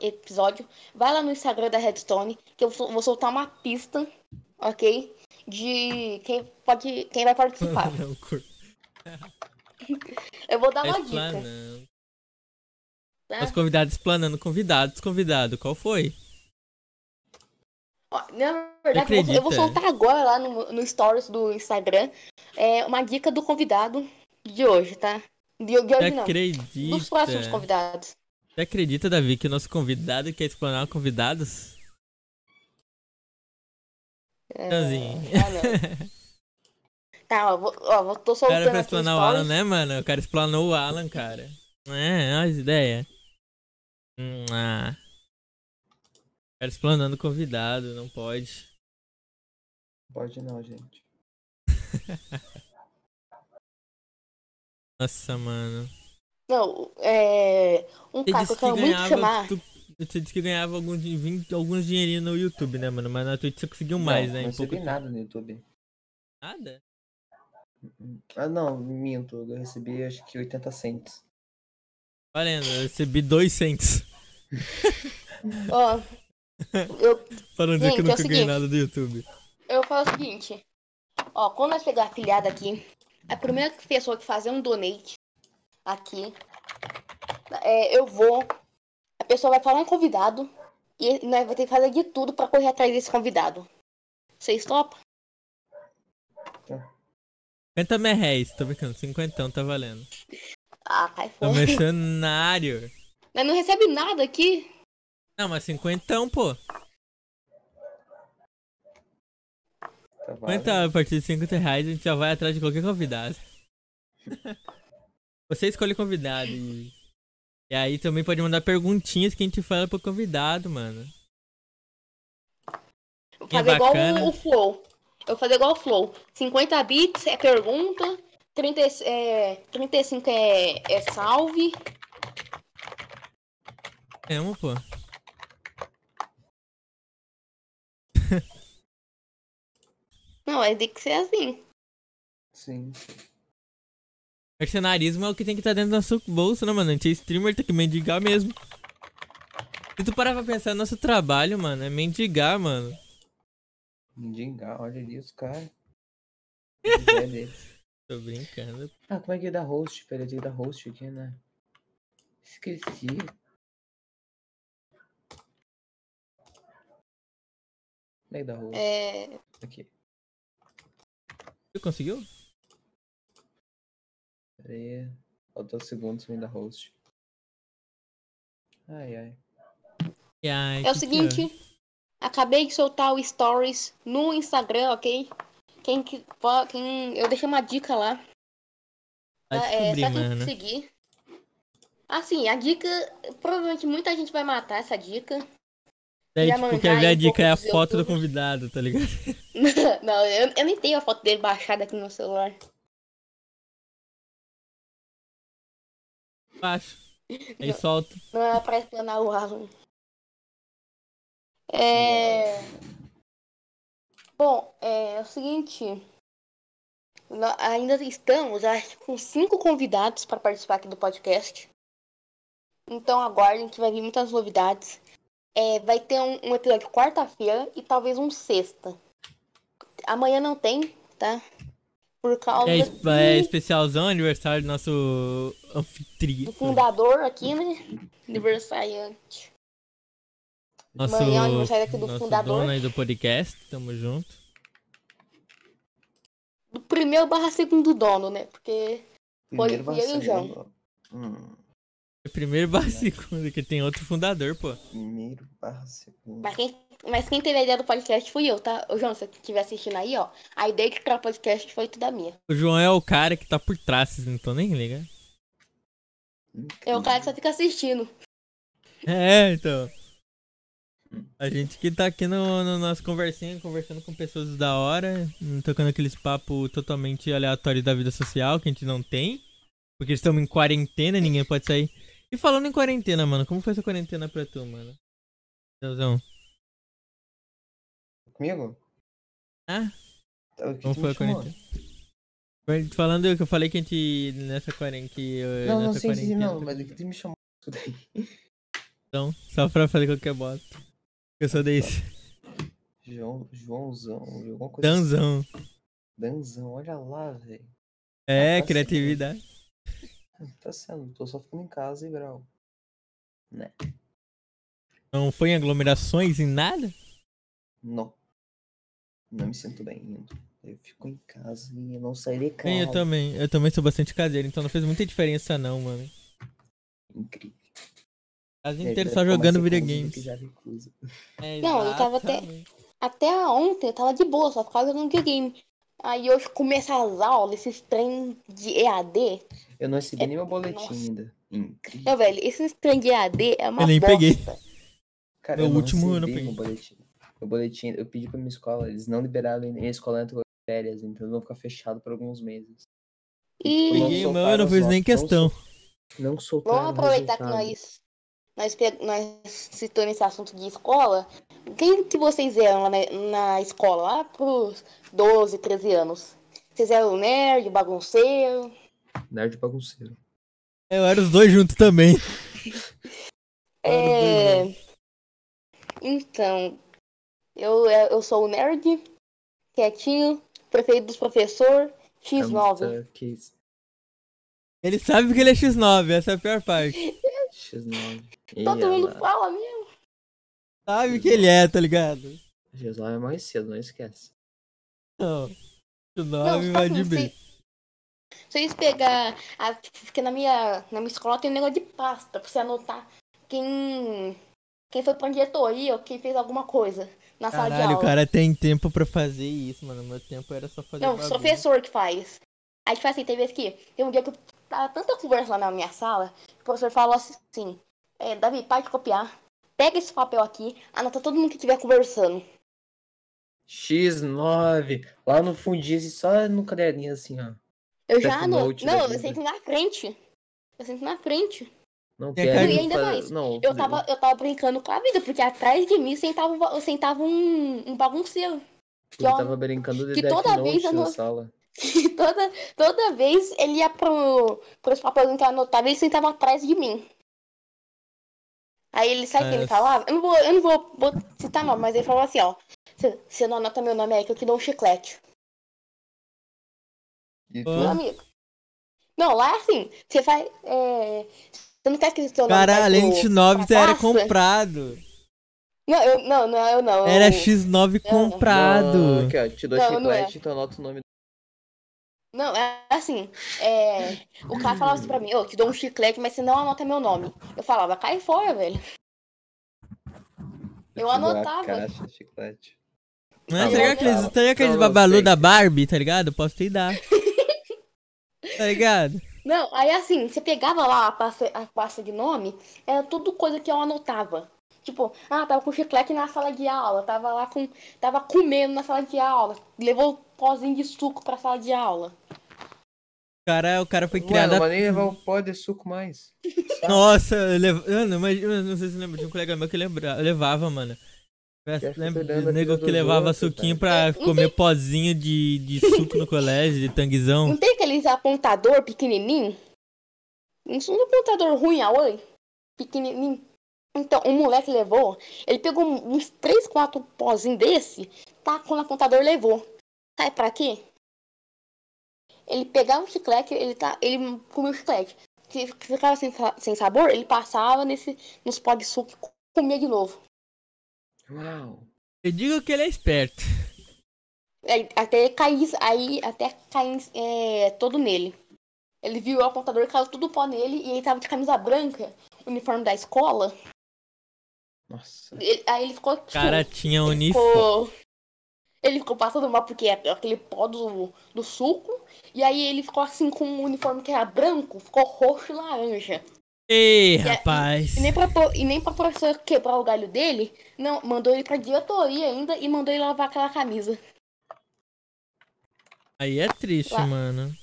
episódio, vai lá no Instagram da Redstone, que eu vou soltar uma pista, ok? De quem pode. quem vai participar. Eu vou dar uma dica. explanando. Tá? Os convidados explanando. Convidados, convidado. Qual foi? Na verdade, eu vou, eu vou soltar agora lá no, no stories do Instagram é, uma dica do convidado de hoje, tá? De, de hoje não. acredita? Dos próximos convidados. Você acredita, Davi, que o nosso convidado quer explanar convidados? É, não. Tá, ó, vou, ó, vou- tô O cara soltando pra aqui explanar o. Alan, né, mano? O cara explanou o Alan, cara. É, olha as ideias. Hum, ah. O cara explanando o convidado, não pode. Pode não, gente. Nossa, mano. Não, é. Um Você cara que eu que quero muito ganhava. chamar. tu- Você disse que ganhava alguns, vinte- alguns dinheirinhos no YouTube, né, mano? Mas na Twitch você conseguiu mais, não, né? Não Em pouco recebi nada no YouTube. Nada? Ah, não, minto. Eu recebi acho que 80 cents. Valendo, eu recebi dois cents. Ó, eu, Pra não dizer que eu é nunca ganhei nada do YouTube. eu falo o seguinte. Ó, quando nós pegar a afiliada aqui, a primeira pessoa que fazer um donate aqui, é, eu vou. A pessoa vai falar um convidado e nós vamos ter que fazer de tudo pra correr atrás desse convidado. Vocês topam? 50 mil reais, tô brincando, 50 tá valendo. Ah, cai fora. mercenário. Nós não recebe nada aqui. Não, mas 50, pô. Tá 50 a partir de 50 reais a gente já vai atrás de qualquer convidado. Você escolhe convidado e. E aí também pode mandar perguntinhas que a gente fala pro convidado, mano. Vou Que é fazer igual o, o Flow. Eu vou fazer igual o Flow. 50 bits é pergunta, 30, é, 35 é, é salve. É uma, pô. Não, é tem que ser assim. Sim. Mercenarismo é o que tem que estar dentro do nosso bolso, né, mano? A gente é streamer, tem que mendigar mesmo. Se tu parar pra pensar, nosso trabalho, mano, é mendigar, mano. Mendigar, olha isso, cara. É deles. Tô brincando. Ah, como é que dá host? Peraí, tem que dar host aqui, né? Esqueci. Como é que dá host? É, Aqui. Você conseguiu? Peraí. Faltou segundos dar host. Ai, ai. Ai, é o que seguinte, acabei de soltar o Stories no Instagram, ok? Quem, que- quem eu deixei uma dica lá. Vai tá? É, só quem seguir. Assim, a dica, provavelmente muita gente vai matar essa dica. Daí, Já tipo, quer ver a aí dica é a foto do convidado, tá ligado? Não, eu, eu nem tenho a foto dele baixada aqui no meu celular. Baixo. Aí solta. Não é pra explanar o Alan. É. Bom, é, o seguinte. nó- ainda estamos acho, com cinco convidados para participar aqui do podcast. Então aguardem que vai vir muitas novidades. É, vai ter um, um episódio quarta-feira e talvez um sexta. Amanhã não tem, tá? Por causa É, esp- é especialzão aniversário do nosso do anfitrião. fundador aqui, né? Aniversariante. Nosso, Amanhã é o aniversário aqui do nosso fundador. dono aí do podcast. Tamo junto. Do primeiro barra segundo dono, né? Porque Foi Primeiro eu e o João. Hum, Primeiro barra segundo, que tem outro fundador, pô. primeiro barra segundo. Mas quem, mas quem teve a ideia do podcast fui eu, tá? Ô, João, se você estiver assistindo aí, ó. A ideia de criar o podcast foi tudo a minha. O João é o cara que tá por trás, vocês não estão nem ligando. É o cara que só fica assistindo. É, então. A gente que tá aqui no, no nosso conversinha, conversando com pessoas da hora, tocando aqueles papos totalmente aleatórios da vida social que a gente não tem. Porque estamos em quarentena, ninguém pode sair. E falando em quarentena, mano, como foi essa quarentena pra tu, mano? Deusão. Comigo? Ah, Tá, como tu foi a quarentena? Foi Falando que eu falei que a gente, nessa quarentena, eu- Não, não sei se não, mas o que tu me chamou isso daí? Então, só pra fazer qualquer bosta. Eu sou desse. João, Joãozão, alguma coisa assim. Danzão. Danzão, olha lá, velho. É, Ah, tá criatividade. Tá sendo, tô só ficando em casa e grau. Né? Não foi em aglomerações, em nada? Não. Não me sinto bem indo. Eu fico em casa e eu não saio de casa. Eu também. Eu também sou bastante caseiro, então não fez muita diferença não, mano. Incrível. Casa E aí, inteira só jogando videogames. É, Não, eu tava até-. Até ontem eu tava de boa, só ficava jogando videogame. Aí hoje começa as aulas, esses trem de EAD. Eu não recebi É- nem meu boletim nossa. ainda. Incrível. Meu velho, esses trem de EAD é uma Eu nem bosta. peguei. Cara, meu eu não último eu não peguei. Meu boletim. Eu pedi pra minha escola, eles não liberaram e minha escola entrou em férias, então eu vou ficar fechado por alguns meses. E Não o meu, eu soltaram não os fiz nem não questão. Não soltaram vamos o aproveitar que nós, nós, nós citamos esse assunto de escola. Quem que vocês eram lá na, na escola, lá pros 12, 13 anos? Vocês eram nerd, bagunceiro? Nerd bagunceiro. Eu era os dois juntos também. É... Então, eu, eu sou o nerd, quietinho, preferido dos professor, X9. Puta, que isso. Ele sabe que ele é X9, essa é a pior parte. X9. Todo Ia mundo fala mesmo. Sabe que ele é, tá ligado? X9 é mais cedo, não esquece. Não. X9 Não, vai de que bem. se, se eles pegar. A, porque na minha, na minha escola tem um negócio de pasta pra você anotar quem, quem foi pra diretoria ou quem fez alguma coisa na sala de Caralho, o aula. cara tem tempo pra fazer isso, mano. Meu tempo era só fazer Não, o professor que faz. Aí, tipo assim, tem vezes que. Tem um dia que eu tava tanta conversa lá na minha sala, que o professor falou assim: é, Davi, para de copiar. Pega esse papel aqui, anota todo mundo que estiver conversando. X9. Lá no fundinho, assim, só no caderninho assim, ó. Eu já anoto. Da Não, eu sento na frente. Eu sento na frente. Não quero. E ainda fa- mais, Não, Eu tava, eu tava brincando com a vida, porque atrás de mim sentava, um sentava um, um bagunceiro. Ele ó, tava brincando de que Death toda Note vez eu na não- sala. E toda, toda vez ele ia pro, pros papéis que eu anotava, ele sentava atrás de mim. Aí ele sabe o que ele É. falava? Eu não vou, eu não vou, vou citar nome, mas ele falou assim, ó. "Você- não anota meu nome aí que eu te dou um chiclete. E tu? Meu amigo. Não, lá é assim. Você vai. É... Você não quer que seu nome Caralho, pro- de 9 pra era pasta? comprado. Não, eu, não, não, eu não. Era eu- X9 Não, não. comprado. Não, aqui, ó, te dou Não, é. chiclete, então anota o nome. Não, é assim. É... O cara falava assim pra mim: Ô, te dou um chiclete, mas você não anota meu nome. Eu falava: cai fora, velho. Eu a anotava. Caixa, chiclete. Não é? Tá Tá ligado aqueles, tá. tá ligado aqueles babalu da Barbie, tá ligado? Posso te dar. Tá ligado? Não, aí assim, você pegava lá a pasta, a pasta de nome, era tudo coisa que eu anotava. Tipo, ah, tava com chiclete na sala de aula, tava lá com. Tava comendo na sala de aula, levou pozinho de suco pra sala de aula. O cara, o cara foi Mano, criado. a- mas nem levar o pó de suco mais. Nossa, eu lev... Mano, mas eu não sei se você lembra de um colega meu que lembra... levava, mano. Ficar Lembra da nego que levava outros, suquinho pra É, comer pozinho de, de suco no colégio, de tanguizão? Não tem aqueles apontador pequenininho? Não é apontador ruim, Aoi? Pequenininho. Então, o moleque levou, ele pegou uns 3, 4 pozinhos desse, tacou no apontador e levou. Sabe pra quê? Ele pegava o chiclete, ele, tá, ele comia o chiclete. Se ficava sem, sem sabor, ele passava nesse, nos pó de suco e comia de novo. Uau. Eu digo que ele é esperto. Aí, até cair, aí até cair é, todo nele. Ele viu o apontador, caiu tudo pó nele e ele tava de camisa branca, uniforme da escola. Nossa. Ele- aí ele ficou. O cara tinha ele uniforme. ficou, ele ficou passando mal porque é aquele pó do, do suco. E aí ele ficou assim com um uniforme que era branco, ficou roxo e laranja. Ei, rapaz. E nem pra, e nem pra professor quebrar o galho dele, não, mandou ele pra diretoria ainda e mandou ele lavar aquela camisa. Aí é triste, Lá. mano.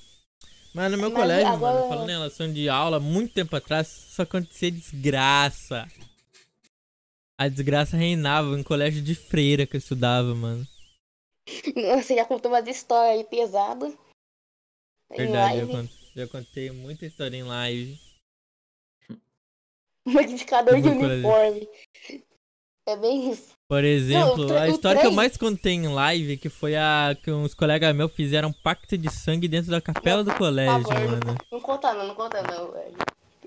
Mas no meu Mas colégio, agora- mano, falando em relação de aula, muito tempo atrás, só acontecia desgraça. A desgraça reinava em colégio de freira que eu estudava, mano. Você já contou umas histórias aí pesadas. Verdade, eu, cont- eu contei muita história em live. Modificador de uniforme. É bem isso. Por exemplo, o tre- a história que eu mais contei em live, que foi a que uns colegas meus fizeram um pacto de sangue dentro da capela do colégio, favor. mano. Não conta não, não conta não, velho.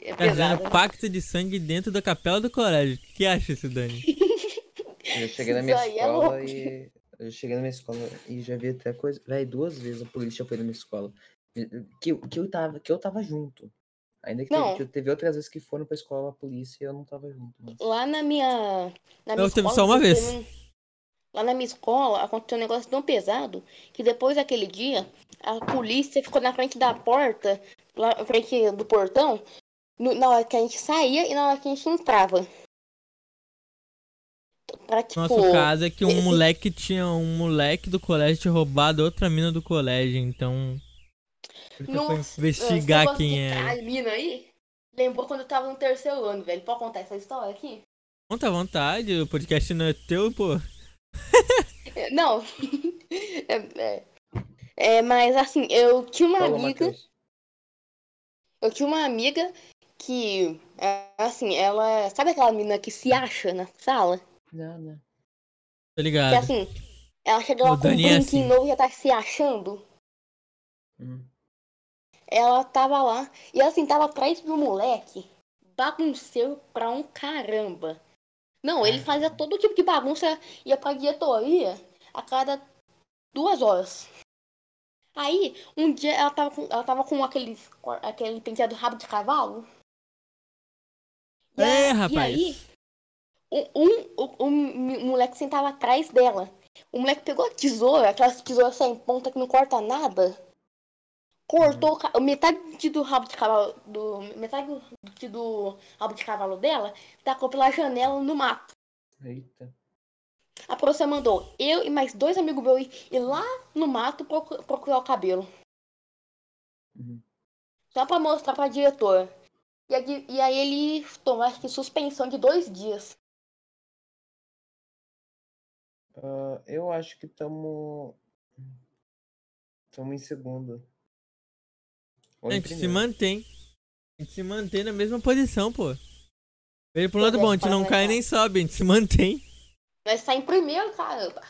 É Fizeram pesado. pacto de sangue dentro da capela do colégio. O que acha isso, Dani? Eu cheguei na minha Isso é escola louco. e. Eu cheguei na minha escola e já vi até coisa. Véi, duas vezes a polícia foi na minha escola. Que, que, eu, tava, que eu tava junto. Ainda que, Não. teve, que teve outras vezes que foram pra escola a polícia e eu não tava junto. Mas... Lá na minha. Na minha Eu teve só uma vez. um- Lá na minha escola aconteceu um negócio tão pesado que depois daquele dia, a polícia ficou na frente da porta, lá na frente do portão, no- na hora que a gente saía e na hora que a gente entrava. Pra, tipo, Nosso caso é que um esse- moleque tinha um moleque do colégio tinha roubado outra mina do colégio, então. Foi Nossa, investigar quem era. caralho, mina aí, lembrou quando eu tava no terceiro ano, velho. Pode contar essa história aqui? Conta à vontade, o podcast não é teu, pô. É, Não. é, é. É, mas assim, eu tinha uma Fala, amiga. Matheus. Eu tinha uma amiga que, é, assim, ela. Sabe aquela menina que se acha na sala? Não, não. Tá Que ligado? assim, ela chega lá O com um Dani é brinquinho assim. novo e já tá se achando. Hum. Ela tava lá e assim, tava atrás do moleque, bagunceiro pra um caramba. Não, ele fazia todo tipo de bagunça, ia pra diretoria a cada duas horas. Aí, um dia ela tava com, ela tava com aquele, aquele penteado rabo de cavalo. E É, rapaz. E aí, um, um, um, um moleque sentava atrás dela. O moleque pegou a tesoura, aquelas tesouras sem ponta que não corta nada. Cortou metade do rabo de cavalo. Do, metade do, do rabo de cavalo dela, tacou pela janela no mato. Eita. A professora mandou eu e mais dois amigos meus ir, lá no mato procu- procurar o cabelo. Uhum. Só pra mostrar pra diretora. E, a di- e aí ele tomou, acho que, suspensão de dois dias. Ah, eu acho que estamos. Estamos em segundo. Ou A em gente se mantém. A gente se mantém na mesma posição, pô. Veio pro lado bom, a gente não cai nem sobe, a gente se mantém. Nós saímos primeiro, caramba.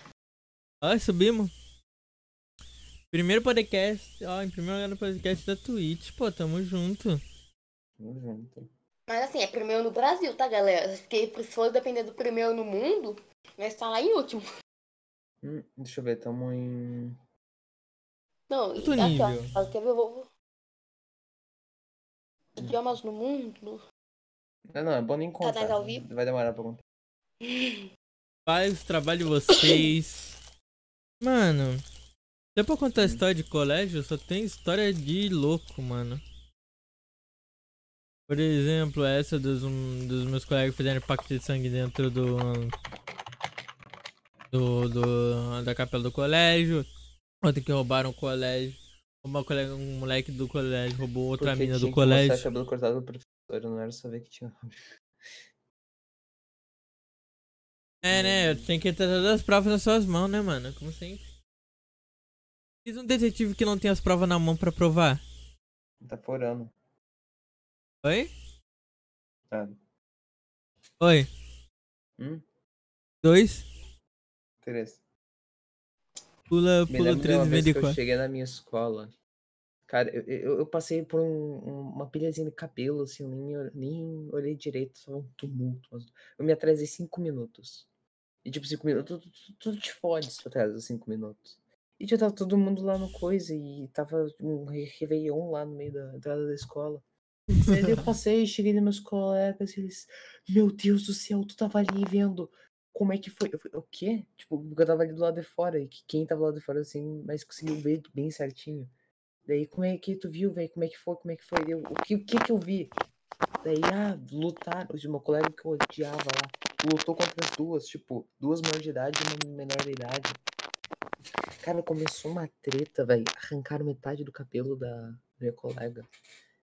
Ó, subimos. Primeiro podcast, ó, em primeiro lugar no podcast da Twitch, pô, tamo junto. Tamo junto. Mas assim, é primeiro no Brasil, tá, galera? Porque se for depender do primeiro no mundo, vai estar lá em último. Hum, deixa eu ver, tamo em. Não, e aqui, nível. ó, Quer ver? Eu vou... Idiomas no mundo. Não, não, é bom nem contar. Canais ao vivo? Vai demorar pra contar. Faz o trabalho de vocês. Mano, se é pra contar história de colégio, só tem história de louco, mano. Por exemplo, essa dos, um, dos meus colegas que fizeram pacto de sangue dentro do. Do, do. Da capela do colégio. Outra que roubaram o colégio. Uma colega, um moleque do colégio roubou outra Porque mina do colégio. cabelo cortado do professor, eu não era só ver que tinha. É, né? Tem que ter todas as provas nas suas mãos, né, mano? Como sempre. Fiz um detetive que não tem as provas na mão pra provar. Tá forando. Oi? Tá. Oi? Hum? Dois? Três. Pula, pula uma vez que eu 394. cheguei na minha escola. Cara, eu, eu, passei por um- um- uma pilhazinha de cabelo, assim, eu nem, nem olhei direito, só um tumulto. Eu me atrasei cinco minutos. E tipo, cinco minutos, tudo, tudo, te fode se tu atrasa cinco minutos. E já tava todo mundo lá no coisa, e tava um Réveillon lá no meio da entrada da escola. E eu passei, cheguei nos meus colegas, e eles, meu Deus do céu, tu tava ali vendo como é que foi? Eu falei, o quê? Tipo, eu tava ali do lado de fora, e que quem tava lá de fora, assim, mas conseguiu ver bem certinho. Daí, como é que tu viu, velho? Como é que foi? Como é que foi? Daí, eu, o que, o que que eu vi? Daí, ah, lutaram. O meu colega que eu odiava lá, lutou contra as duas, tipo, duas maiores de idade e uma menor de idade. Cara, começou uma treta, velho. Arrancaram metade do cabelo da minha colega.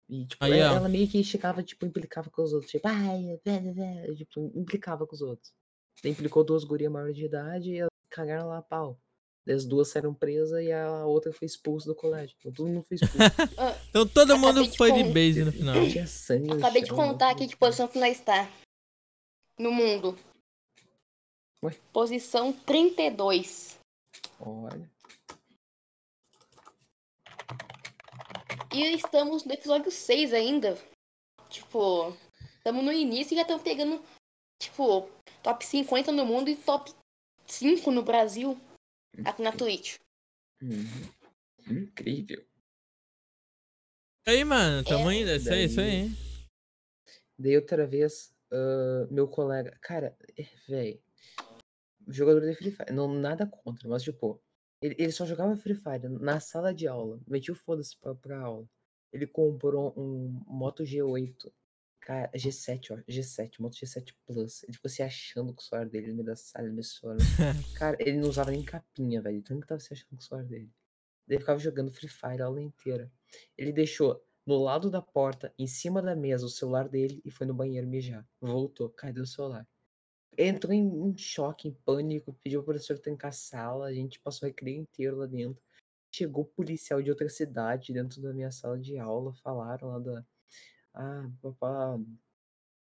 E, tipo, ela, ela meio que chegava, tipo, implicava com os outros. Tipo, ai, vé", tipo, implicava com os outros. Daí implicou duas gurias maiores de idade e elas cagaram lá a pau. As duas saíram presas e a outra foi expulsa do colégio. Então todo mundo foi expulso. Então todo Acabei mundo de foi de con- base no final. Tinha sangue no Acabei de contar aqui monte que posição que nós está. No mundo. Ué? Posição 32. Olha. E estamos no episódio 6 ainda. Tipo, estamos no início e já estamos pegando, tipo, top 50 no mundo e top 5 no Brasil. Aqui na Twitch. Uhum. Incrível. Aí, mano, tamo indo. É isso aí, isso aí. Daí outra vez, ah, meu colega. Cara, velho. Jogador de Free Fire. Não, nada contra, mas tipo. Ele, ele só jogava Free Fire na sala de aula. Metia o foda-se pra, pra aula. Ele comprou um Moto G8. Cara, G7, ó. G7, Moto G7 Plus. Ele ficou se achando com o celular dele no meio da sala, no do celular. Cara, ele não usava nem capinha, velho. Tanto que tava se achando com o celular dele. Ele ficava jogando Free Fire a aula inteira. Ele deixou no lado da porta, em cima da mesa, o celular dele e foi no banheiro mijar. Voltou, cadê o celular? Entrou em, em choque, em pânico, pediu pro professor trancar a sala, a gente passou o recreio inteiro lá dentro. Chegou policial de outra cidade dentro da minha sala de aula, falaram lá da. Ah, papá.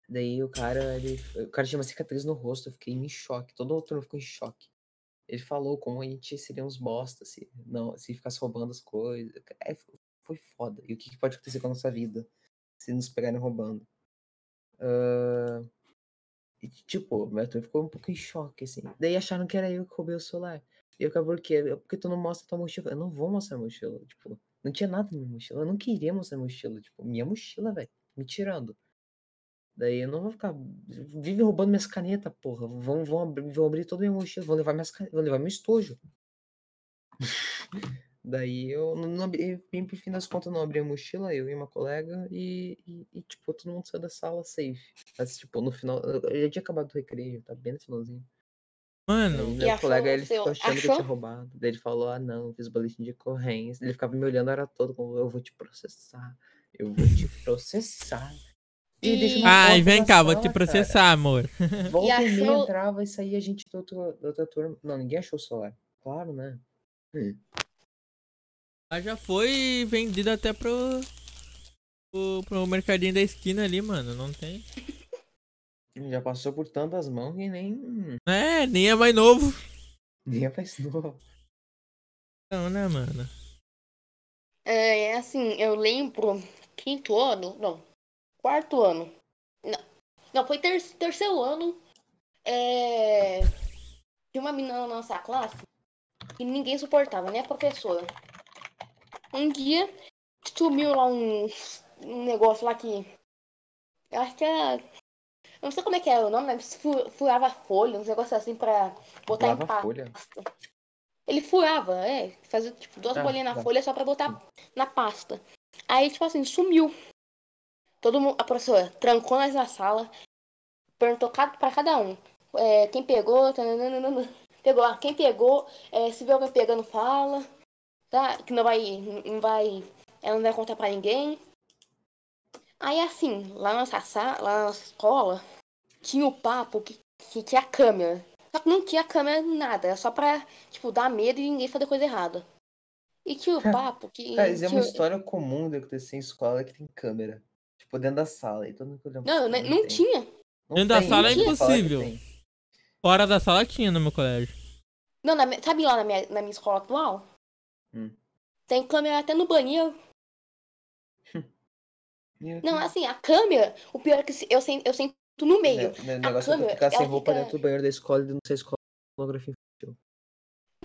Daí o cara, ele, o cara tinha uma cicatriz no rosto, eu fiquei em choque, todo o ficou em choque. Ele falou como a gente seria uns bosta se, não, se ficasse roubando as coisas. É, fo- foi foda. E o que, pode acontecer com a nossa vida se nos pegarem roubando? Ah, e, tipo, o meu ficou um pouco em choque, assim. Daí acharam que era eu que roubei o celular. E acabou que porque tu não mostra tua mochila. Eu não vou mostrar a mochila, tipo, não tinha nada na minha mochila. Eu não queria mostrar a mochila, tipo, minha mochila, velho, me tirando. Daí eu não vou ficar. Vive roubando minhas canetas, porra. Vão, vão, abrir, vão abrir toda minha mochila, vão levar minhas canetas, vão levar meu estojo. Daí eu não, abri, por fim das contas, não abri a mochila, eu e uma colega, e, e, e, tipo, todo mundo saiu da sala safe. Mas, tipo, no final, eu já tinha acabado o recreio, tá bem no finalzinho. Mano, meu achou colega, o ele seu- ficou achando que eu tinha achou? roubado. Daí ele falou, ah não, fiz boletim de ocorrência. Ele ficava me olhando, era todo como, eu vou te processar, eu vou te processar. E deixa na ai, vem cá, vou sala, te cara. processar, amor. Volta e, meia achou- entrava e saía gente da outra, da outra turma. Não, ninguém achou o celular. Claro, né? Hum. Ela já foi vendida até pro, pro. pro mercadinho da esquina ali, mano. Não tem. Já passou por tantas mãos que nem. É, nem é mais novo. Nem faz novo. Não, né, mano? É, assim, eu lembro, quinto ano, não, quarto ano. Não, não foi ter, terceiro ano. É, tinha uma menina na nossa classe que ninguém suportava, nem a professora. Um dia sumiu lá um, um negócio lá que. Eu acho que era. Eu não sei como é que era o nome, mas fu- furava folha, uns negócios assim pra botar em pasta. folha. Ele furava, é, fazia tipo duas Ah, bolinhas na tá. folha só pra botar na pasta. Aí, tipo assim, sumiu. Todo mundo, a professora trancou nós na sala, perguntou pra cada um. é, quem pegou, tananana, pegou, ah, quem pegou, é, se vê alguém pegando, fala, tá? Que não vai, não vai, ela não vai contar pra ninguém. Aí assim, lá na nossa sala, lá na nossa escola, tinha o papo que, que tinha câmera. Só que não tinha câmera nada, era só pra, tipo, dar medo e ninguém fazer coisa errada. E tinha o papo que. Isso é uma que- história comum de acontecer em escola que tem câmera. Tipo, dentro da sala. E todo mundo olhando Não, câmera, não, não tinha. Não Dentro da tem, sala é impossível. Fora da sala tinha no meu colégio. Não, na minha- sabe lá na minha, na minha escola atual? Hum. Tem câmera até no banheiro. Não, assim, a câmera, o pior é que eu, sen- eu sento no meio. Ne- ne- O negócio é tu câmera, ficar sem roupa fica- dentro do banheiro da escola e não ser escola pornografia infantil.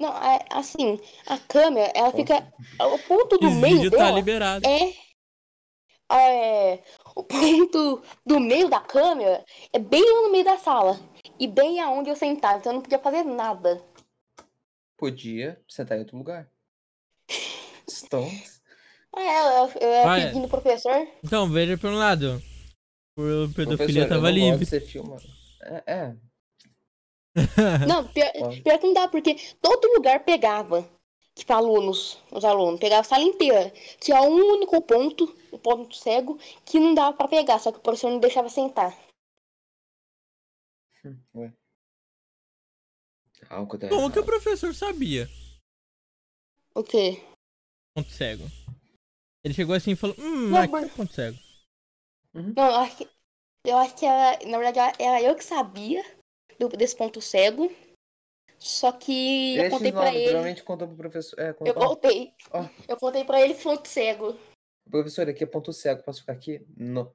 Não, é, assim, a câmera, ela Nossa. fica. O ponto do Esse meio vídeo tá dela liberado. é. É. O ponto do meio da câmera é bem no meio da sala. E bem aonde eu sentava. Então eu não podia fazer nada. Podia sentar em outro lugar. Stones. É, eu, eu ia Ah, é. pedindo pro professor. Então, veja por um lado. Por pedofilia Professor, eu tava livre. de ser filma. É, é. Não, pior, pior que não dá, porque todo lugar pegava. Tipo, alunos, os alunos, pegava a sala inteira. Tinha um único ponto, o ponto cego, que não dava pra pegar, só que o professor não deixava sentar. Hum, Ué. Algo tá Como que o errado. professor sabia? O quê? Ponto cego. Ele chegou assim e falou: Hum, Não, aqui mas- é ponto cego. Não, eu acho que. Eu acho que era, na verdade era eu que sabia do- desse ponto cego. Só que eu contei pra nomes, ele. Geralmente contou pro professor. É, Eu contei. Ó. Eu contei pra ele ponto cego. Professor, aqui é ponto cego. Posso ficar aqui? Não.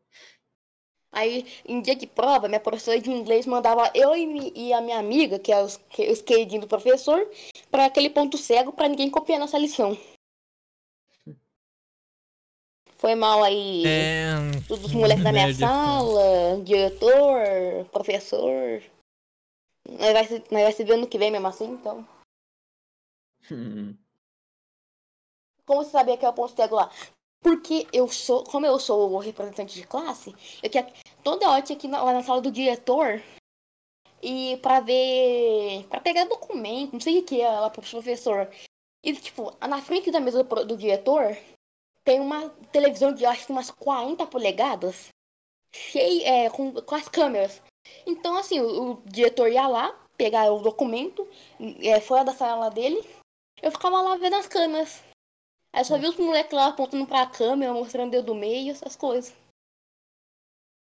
Aí, em dia de prova, minha professora de inglês mandava eu e, e a minha amiga, que é os, que, os queridinhos do professor, pra aquele ponto cego pra ninguém copiar nossa lição. Foi mal aí. É. Todos os moleques da minha sala, diretor, professor. Nós vai, se, nós vai se ver ano que vem mesmo assim, então. Hum. Como você sabia que é o ponto cego lá? Porque eu sou, como eu sou o representante de classe, eu tinha toda hora tinha que ir na- lá na sala do diretor e pra ver, pra pegar documento, não sei o que é lá pro professor. E tipo, na frente da mesa do, do diretor tem uma televisão de acho que umas 40 polegadas, cheia, é, com, com as câmeras. Então assim, o, o diretor ia lá, pegar o documento, é, fora da sala dele, eu ficava lá vendo as câmeras. Aí só vi os moleques lá apontando pra câmera, mostrando o dedo do meio, essas coisas.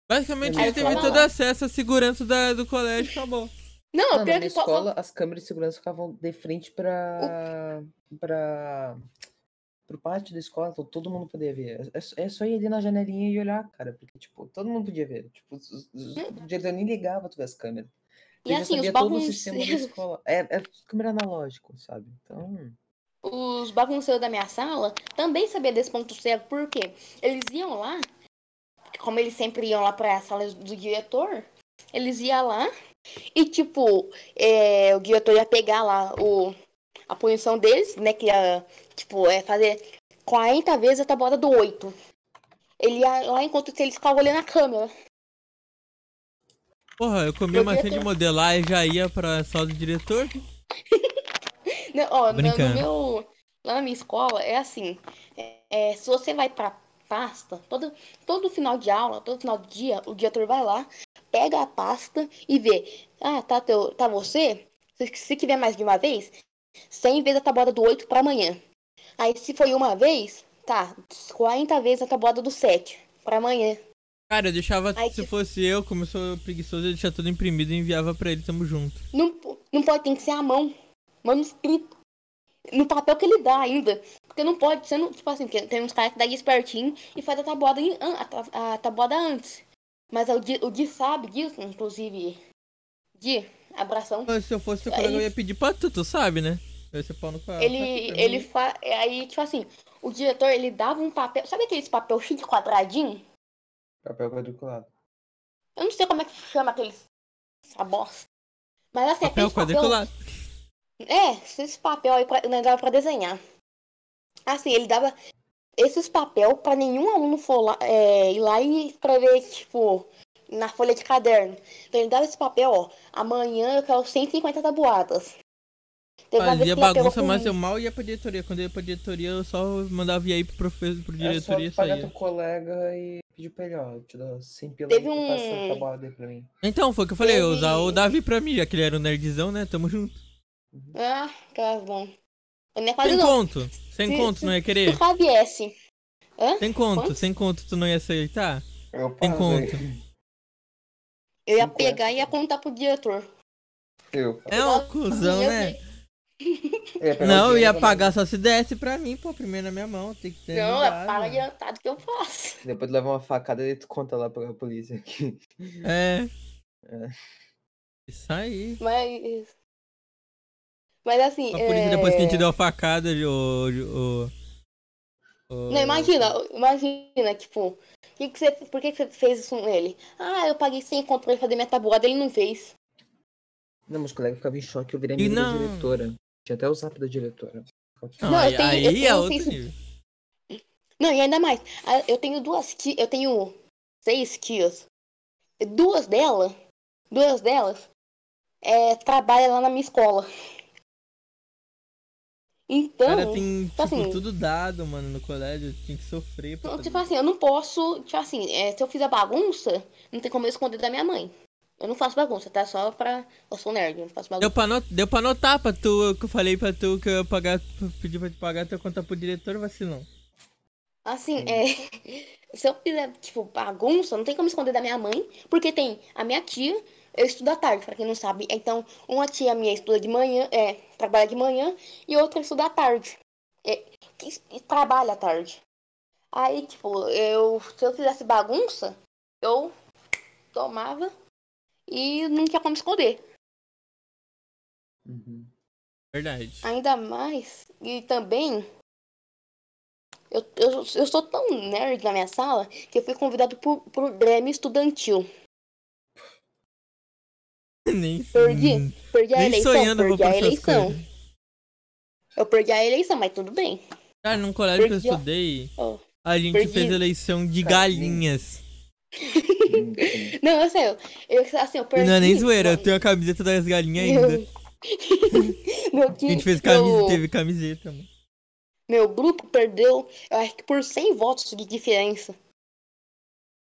Basicamente, ele teve todo lá. acesso à segurança da- do colégio acabou. Não, Não, na escola, as câmeras de segurança ficavam de frente pra. pra. Pro pátio da escola, então todo mundo podia ver. É, só- é só ir ali na janelinha e olhar, cara, porque, tipo, todo mundo podia ver. Tipo, os, os, os- o diretor nem ligava todas as câmeras. E já assim, os sabia todo o sistema da escola. É, é câmera analógico, sabe? Então. os bagunceiros da minha sala também sabiam desse ponto cego, porque eles iam lá, como eles sempre iam lá pra sala do diretor, eles iam lá e, tipo, é, o diretor ia pegar lá o, a punição deles, né, que ia, tipo, é fazer 40 vezes a tabuada do 8. Ele ia lá enquanto eles ficavam olhando a câmera. Porra, eu comi uma cena de modelar e já ia pra sala do diretor. Não, ó, no, no meu. Lá na minha escola é assim. é, se você vai pra pasta, todo, todo final de aula, todo final do dia, o diretor vai lá, pega a pasta e vê. Ah, tá, teu, tá você? Se, se quiser mais de uma vez, 100 vezes a tabuada do 8 pra amanhã. Aí se foi uma vez, tá, 40 vezes a tabuada do 7 pra amanhã. Cara, eu deixava, Ai, se que- fosse eu, como eu sou preguiçoso, eu deixava tudo imprimido e enviava pra ele, tamo junto. Não, não pode, tem que ser a mão. Manuscrito. no papel que ele dá ainda. Porque não pode, você não, tipo assim, tem uns caras que dá espertinho e faz a tabuada, em- a, a tabuada antes. Mas o Di, o Di sabe disso, inclusive. Di, abração. Se eu fosse teu Aí- colega, eu ia pedir pra tu, tu sabe, né? Ser pau no cu. Ele, ele fa... Aí, tipo assim, o diretor, ele dava um papel. Sabe aqueles papel cheio de quadradinho? Papel quadriculado. Eu não sei como é que chama aqueles. Essa bosta. Mas assim, Papel aqueles papel. quadriculado. É, esses papel aí pra, não dava pra desenhar. Assim, ele dava esses papel pra nenhum aluno for lá, é, ir lá e escrever, tipo, na folha de caderno. Então ele dava esse papel, ó. Amanhã eu quero 150 tabuadas. Teve Fazia bagunça, mas eu mal ia pra diretoria. Quando eu ia pra diretoria, eu só mandava ir aí pro professor, pro É diretoria só e pagar teu colega e pedir pra ele, ó, eu te dou 100 pila Teve um- aí pra mim. Então, foi o que eu falei, eu usar o Davi pra mim, já que ele era um nerdzão, né? Tamo junto. Ah, tá bom. Eu nem quase Sem não. conto, sem Se- conto, se- não ia Se querer. viesse. Hã? Sem conto, Quanto? sem conto, tu não ia aceitar? Eu conta. aí. Eu ia pegar e ia contar pro diretor. Eu. É um cuzão, Eu né? eu o Não, eu ia pagar só se desse pra mim, pô, primeiro na minha mão, tem que ter. Não, é para adiantado que eu faço. Depois tu leva uma facada e tu conta lá pra polícia aqui. É. É. Isso aí. Mas. Mas assim. A polícia depois que a gente é, deu a facada, o. o, o Não, imagina, imagina, tipo, que que você, por que, que você fez isso nele? Ah, eu paguei 100 conto pra ele fazer minha tabuada, ele não fez. Não, meus colegas ficavam em choque, eu virei não- diretora. Tinha até o zap da diretora. Não, Não, eu aí, tenho- aí eu é outro nível. Não, e ainda mais, eu tenho duas tias, eu tenho seis tias. Duas delas, duas delas, é, trabalham lá na minha escola. Então, cara tem, tipo, assim- tudo dado, mano, no colégio. Tinha que sofrer pra tipo assim, eu não posso, tipo assim, é, se eu fizer bagunça, não tem como eu esconder da minha mãe. Eu não faço bagunça, tá? Só pra. Eu sou nerd, eu não faço Deu bagunça. pra, not... Deu pra notar pra tu, que eu falei pra tu que eu ia pagar, pedir pra te pagar teu conta pro diretor, vacilão. Assim, é. Se eu fizer, tipo, bagunça, não tem como esconder da minha mãe, porque tem a minha tia, eu estudo à tarde, pra quem não sabe. Então, uma tia minha estuda de manhã, é, trabalha de manhã, e outra estuda à tarde. É, que e trabalha à tarde. Aí, tipo, eu. Se eu fizesse bagunça, eu tomava e não tinha como esconder. Uhum. Verdade. Ainda mais, e também, eu, eu, eu sou tão nerd na minha sala que eu fui convidado pro, pro Grêmio Estudantil. Nem, Perdi, perdi a nem eleição, sonhando perdi pra a eleição. coisas. Eu perdi a eleição, mas tudo bem. Cara, num colégio que eu Perdi, estudei, Ó. a gente Perdi. fez eleição de Cara, galinhas. Não, eu sei, eu, eu, assim, eu E perdi. não é nem zoeira, eu Não, tenho a camiseta das galinhas ainda. meu, A time, gente fez camiseta, meu, teve camiseta, mano. meu grupo perdeu, eu acho que por 100 votos de diferença.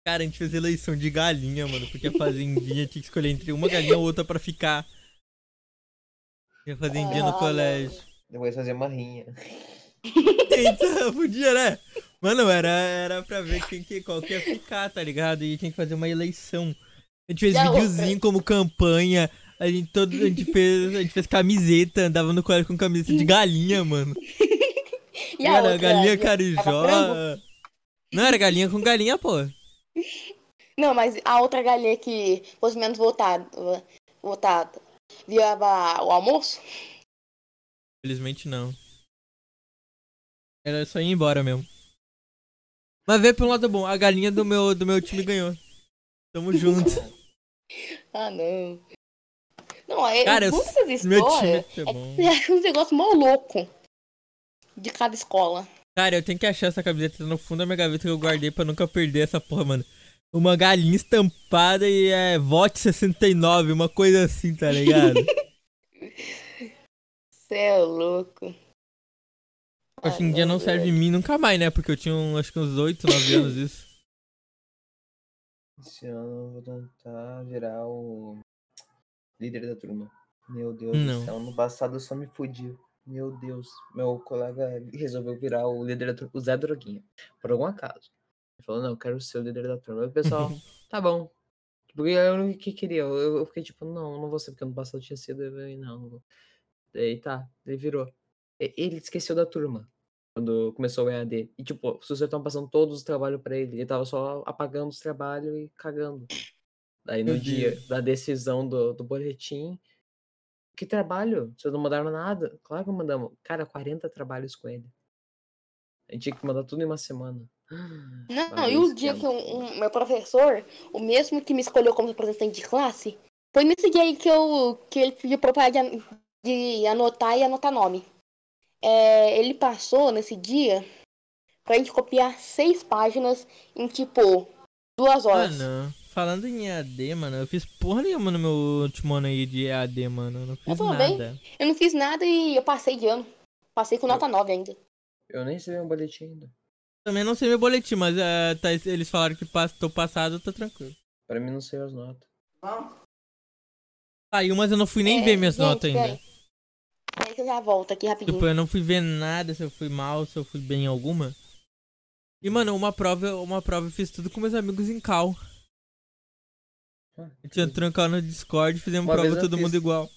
Cara, a gente fez eleição de galinha, mano, porque a fazendinha tinha que escolher entre uma galinha ou outra pra ficar. E a fazendinha Ah, no colégio. Depois fazer uma rinha. Então, podia, né? Mano, era, era pra ver quem que, qual que ia ficar, tá ligado? E tinha que fazer uma eleição. A gente fez E videozinho como campanha. A gente, todo, a, gente fez, a gente fez camiseta, andava no colégio com camiseta de galinha, mano. E a Era outra? galinha carijó. Não, era galinha com galinha, pô. Não, mas a outra galinha que fosse menos votada, votada virava o almoço? Felizmente não. Era só ir embora mesmo. Mas vê pelo lado bom, a galinha do meu, do meu time ganhou. Tamo junto. Ah, não. Não, é, Cara, eu- time histórias. é bom. É um negócio mó louco de cada escola. Cara, eu tenho que achar essa camiseta no fundo da minha gaveta que eu guardei pra nunca perder essa porra, mano. Uma galinha estampada e é vote 69, uma coisa assim, tá ligado? Cê é louco. Hoje em dia não serve em mim nunca mais, né? Porque eu tinha um, acho que uns 8, 9 anos isso. Esse ano eu vou tentar virar o líder da turma. Meu Deus Não. do céu, ano passado eu só me fudi. Meu Deus, meu colega resolveu virar o líder da turma, o Zé Droguinha, por algum acaso. Ele falou, não, eu quero ser o líder da turma. Aí o pessoal, tá bom. Porque eu não que queria, eu, eu fiquei tipo, não, não vou ser, porque ano passado tinha sido, eu falei, não, não vou. Daí tá, daí virou. Ele esqueceu da turma quando começou o EAD. E, tipo, os professores estavam passando todos os trabalhos pra ele. Ele tava só apagando os trabalhos e cagando. Daí no Meu dia Deus. da decisão do, do boletim. Que trabalho? Vocês não mandaram nada? Claro que mandamos. Cara, 40 trabalhos com ele. A gente tinha que mandar tudo em uma semana. Não, e o dia que o um, meu professor, o mesmo que me escolheu como representante de classe, foi nesse dia aí que, eu, que ele pediu pra eu parar de, de anotar e anotar nome. É, ele passou nesse dia pra gente copiar seis páginas em tipo duas horas. Mano, falando em EAD, mano, eu fiz porra nenhuma no meu último ano aí de EAD, mano. Eu não fiz também. nada. Eu não fiz nada e eu passei de ano. Passei com nota 9 ainda. Eu nem sei um boletim ainda. Também não sei meu boletim, mas é, tá- eles falaram que pass- tô passado, tô tranquilo. Pra mim não sei as notas. Saiu, mas eu não fui nem É, ver minhas gente, notas ainda. peraí. Peraí que eu já volto aqui rapidinho. Tipo, eu não fui ver nada, se eu fui mal, se eu fui bem em alguma. E, mano, uma prova, uma prova eu fiz tudo com meus amigos em cal. Ah, A gente entrou em cal no Discord, fizemos Uma prova eu todo mundo igual.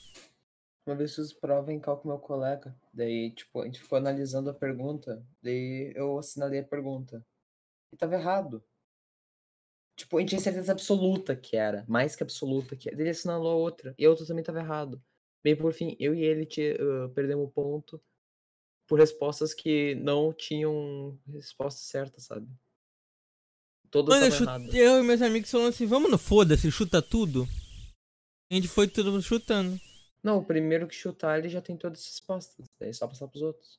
Uma vez fiz prova em cal com meu colega. Daí, tipo, a gente ficou analisando a pergunta. Daí eu assinalei a pergunta. E tava errado. Tipo, a gente tinha certeza absoluta que era. Mais que absoluta que era. Daí ele assinalou a outra. E a outra também tava errado. Bem por fim, eu e ele te, ah, perdemos ponto por respostas que não tinham resposta certa, sabe? Todas Mano, eu, chute- eu e meus amigos falando assim, vamos no foda-se, chuta tudo. A gente foi todo mundo chutando. Não, o primeiro que chutar, ele já tem todas as respostas. Daí é só passar pros outros.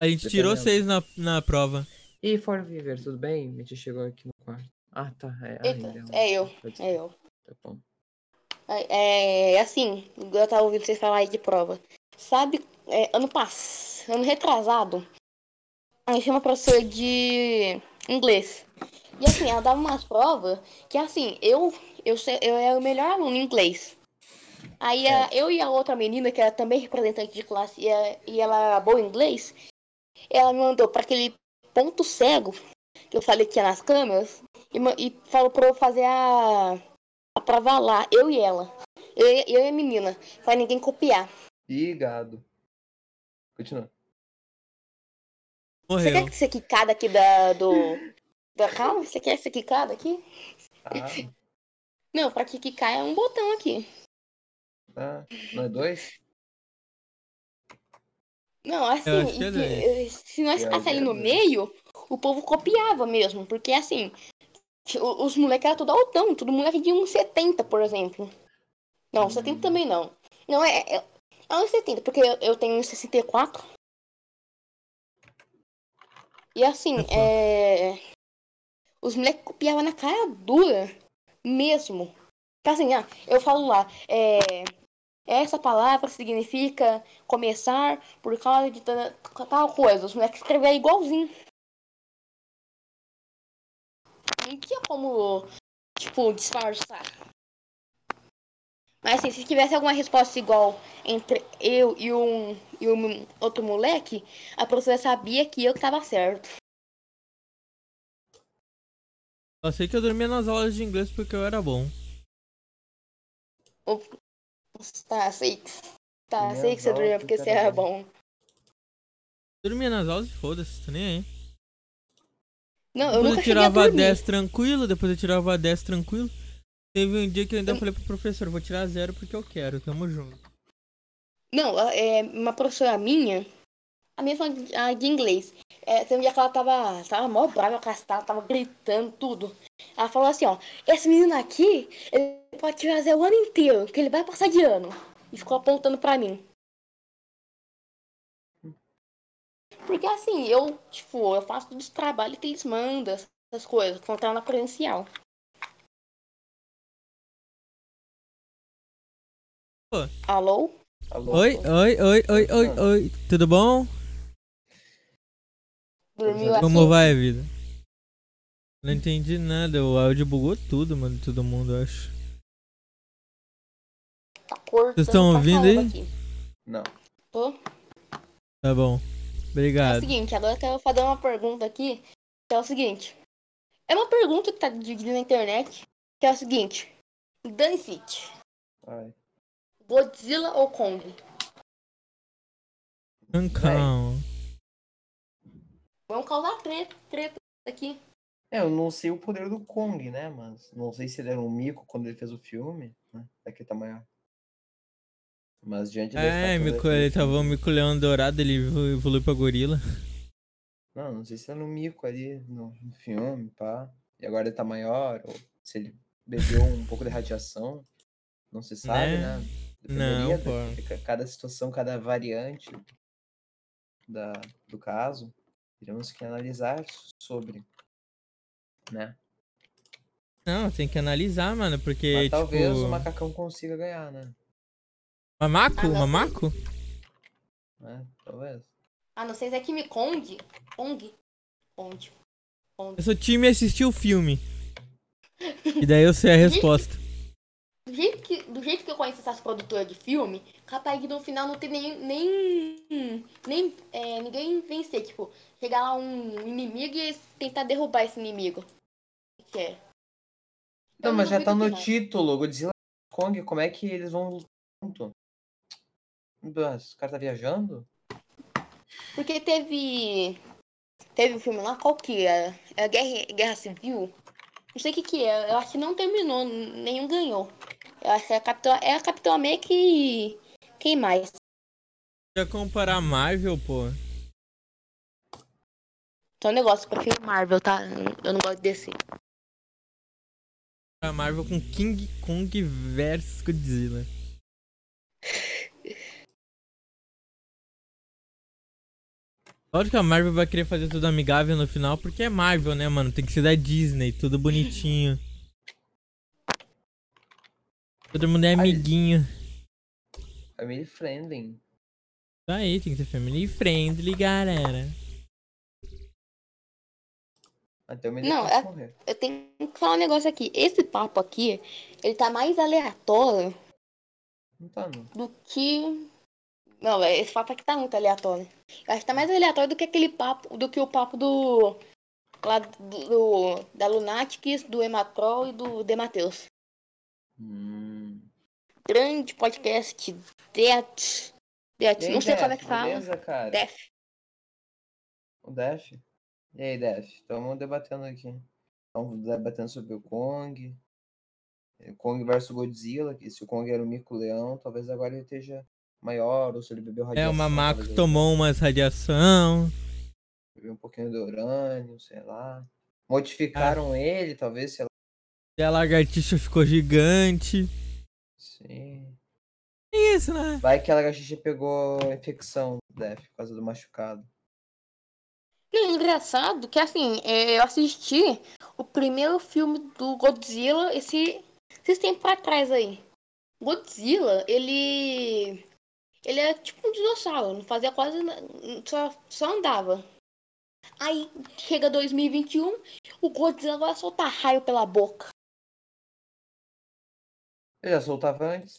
A gente tirou seis na, na prova. E aí, For Viver, tudo bem? A gente chegou aqui no quarto. Ah, tá. É, Eita, é eu, é eu. Tá bom. É, é assim, eu tava ouvindo vocês falar aí de prova. Sabe, é, ano passado, ano retrasado, a gente tinha uma professora de inglês. E assim, ela dava umas provas que assim, eu, eu, eu era o melhor aluno em inglês. Aí a- eu e a outra menina, que era também representante de classe, e, a- e ela era boa em inglês, ela me mandou para aquele ponto cego que eu falei que tinha nas câmeras e, e falou pra eu fazer a, a prova lá, eu e ela. Eu, e- eu e a menina, pra ninguém copiar. Ih, gado. Continua. Você Morreu. quer ser quicada aqui da, do, da calma? Você quer ser quicada aqui? Ah, Não, pra que quicar é um botão aqui. ah, não é dois? Não, assim, que é e- dois. se nós ficasse ali que no é dois. meio, o povo copiava mesmo. Porque assim, os moleques eram tudo altão, tudo moleque de uns 70, por exemplo. Não, 70 Hum. também não. Não, é, é, é uns 70, porque eu, eu tenho uns 64. E assim, é. Os moleques copiavam na cara dura mesmo. Então, assim, ah, eu falo lá, é. Essa palavra significa começar por causa de ta- tal coisa. Os moleques escreveram igualzinho. Não tinha como, tipo, disfarçar. Mas assim, se tivesse alguma resposta igual entre eu e um, e um outro moleque, a professora sabia que eu que tava certo. Só sei que eu dormia nas aulas de inglês porque eu era bom. Tá, sei. Tá, Minhas sei que você de porque você era bom. Dormia nas aulas e foda-se, tô nem aí. Não, eu Depois eu tirava dormir. 10 tranquilo, depois eu tirava 10 tranquilo. Teve um dia que eu ainda falei pro professor, vou tirar zero porque eu quero, tamo junto. Não, é uma professora minha, a mesma de- a de inglês. É, tem um dia que ela tava, tava mó brava com tava gritando tudo. Ela falou assim, ó, esse menino aqui, ele pode tirar zero o ano inteiro, que ele vai passar de ano. E ficou apontando pra mim. Porque assim, eu, tipo, eu faço todos os trabalhos que eles mandam, essas coisas, contar na credencial. Alô? Alô? Oi, oi, oi, oi, oi, oi, tudo bom? Dormiu assim? Como vai a vida? Não entendi nada, o áudio bugou tudo, mano, todo mundo, eu acho. Tá cortando Vocês tão pra ouvindo caramba aí? aqui. Não. Tô. Tá bom. É o Obrigado. seguinte, agora eu quero fazer uma pergunta aqui, que é o seguinte. É uma pergunta que tá dividida na internet, que é o seguinte. Dani Fit, Ai. Godzilla ou Kong? Cancão. Vamos causar treta, treta aqui. É, eu não sei o poder do Kong, né? Mas não sei se ele era um mico quando ele fez o filme, né? Daqui tá maior. Mas diante da É, mico, ele tava um mico leão dourado, ele evolu- evoluiu pra gorila. Não, não sei se era um mico ali no, no filme, pá. E agora ele tá maior, ou se ele bebeu um pouco de radiação. Não se sabe, Né? né? Não, Dependeria de ca- cada situação, cada variante da, do caso. Teremos que analisar sobre, né? Não, tem que analisar, mano, porque, Mas tipo... talvez o macacão consiga ganhar, né? Mamaco? Ah, não. Mamaco? né? Talvez. Ah, não sei se é Kimi Kong. Kong. Kong. Eu sou time assistir o filme. E daí eu sei a resposta. Do jeito, que, do jeito que eu conheço essas produtoras de filme, capaz que no final não tem nem. nem, nem é, ninguém vencer. Tipo, chegar lá um inimigo e tentar derrubar esse inimigo. O que é? Não, Eu mas já duvido tá no não. título, Godzilla Kong, como é que eles vão lutar junto? Nossa, o cara tá viajando? Porque teve. Teve um filme lá, qual que é? É a Guerra, Guerra Civil? Não sei o que que é. Eu acho que não terminou, nenhum ganhou. Eu acho que é a Capitão, é a Capitão América e. Quem mais? Já comparar Marvel, pô. Então um negócio, eu prefiro Marvel, tá? Eu não gosto de DC. A Marvel com King Kong versus Godzilla. Lógico que a Marvel vai querer fazer tudo amigável no final, porque é Marvel, né, mano? Tem que ser da Disney, tudo bonitinho. Todo mundo é amiguinho. Family friendly. Isso aí, tem que ser family friendly, galera. Até o menino Não, pode é- morrer. Eu tenho que falar um negócio aqui. Esse papo aqui, ele tá mais aleatório Não tá, não. do que. Não, esse papo aqui tá muito aleatório. Eu acho que tá mais aleatório do que aquele papo, do que o papo do. Lá do, do- da Lunatics, do Ematrol e do Demateus. Hum. Grande podcast. Death. Death. Aí, Não sei como é que fala. Beleza, cara? Death. O Def? E aí, Def? Estamos debatendo aqui. Estamos debatendo sobre o Kong. Kong versus Godzilla. Que se o Kong era o Mico Leão, talvez agora ele esteja maior. Ou se ele bebeu É, radiação. o Mamaco ele tomou umas radiação. Bebeu um pouquinho de urânio, sei lá. Modificaram ele, talvez, sei lá. E a lagartixa ficou gigante. Sim. É isso, né? Vai que a lagartixa pegou infecção, Def, por causa do machucado. Não, engraçado que assim, é, eu assisti o primeiro filme do Godzilla esse, esses tempos atrás aí. Godzilla, ele. Ele é tipo um dinossauro, não fazia quase nada, só, só andava. Aí chega 2021, o Godzilla vai soltar raio pela boca. Ele já soltava antes.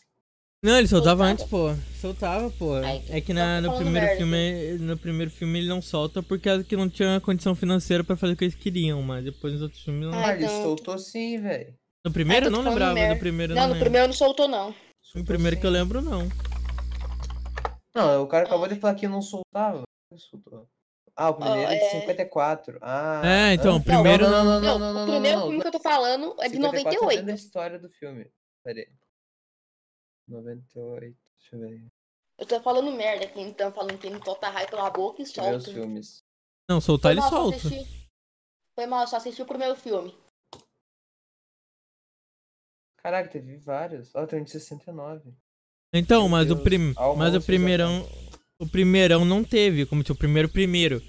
Não, ele soltava Soltava. antes, pô. Soltava, pô. Ai, É que na, no primeiro merda filme. No primeiro filme ele não solta por causa que não tinha condição financeira pra fazer o que eles queriam, mas depois nos outros filmes não. Ah, Ah, ele então- soltou sim, velho. No primeiro eu não lembrava, no primeiro Não, não no lembro. primeiro não soltou, não. No primeiro que eu lembro, não. Não, o cara acabou de falar que não soltava. Ele soltou. Ah, o primeiro é de é- 54. Ah. É, então, hã? o primeiro- Não, não, não, Não, não, não, o não, primeiro não, filme não. que eu tô falando é de 54 é 98. da história do filme. Pera aí. 98. Deixa eu ver. Eu tô falando merda aqui, então, falando que não solta raio pela boca e ver os solta. filmes. Não, soltar ele solta. assisti- Foi mal, só assisti o primeiro filme. Caraca, teve vários. Ó, tem um de 69. Então, mas o, prim... Mas o primeirão. O primeirão não teve, como tinha o primeiro primeiro.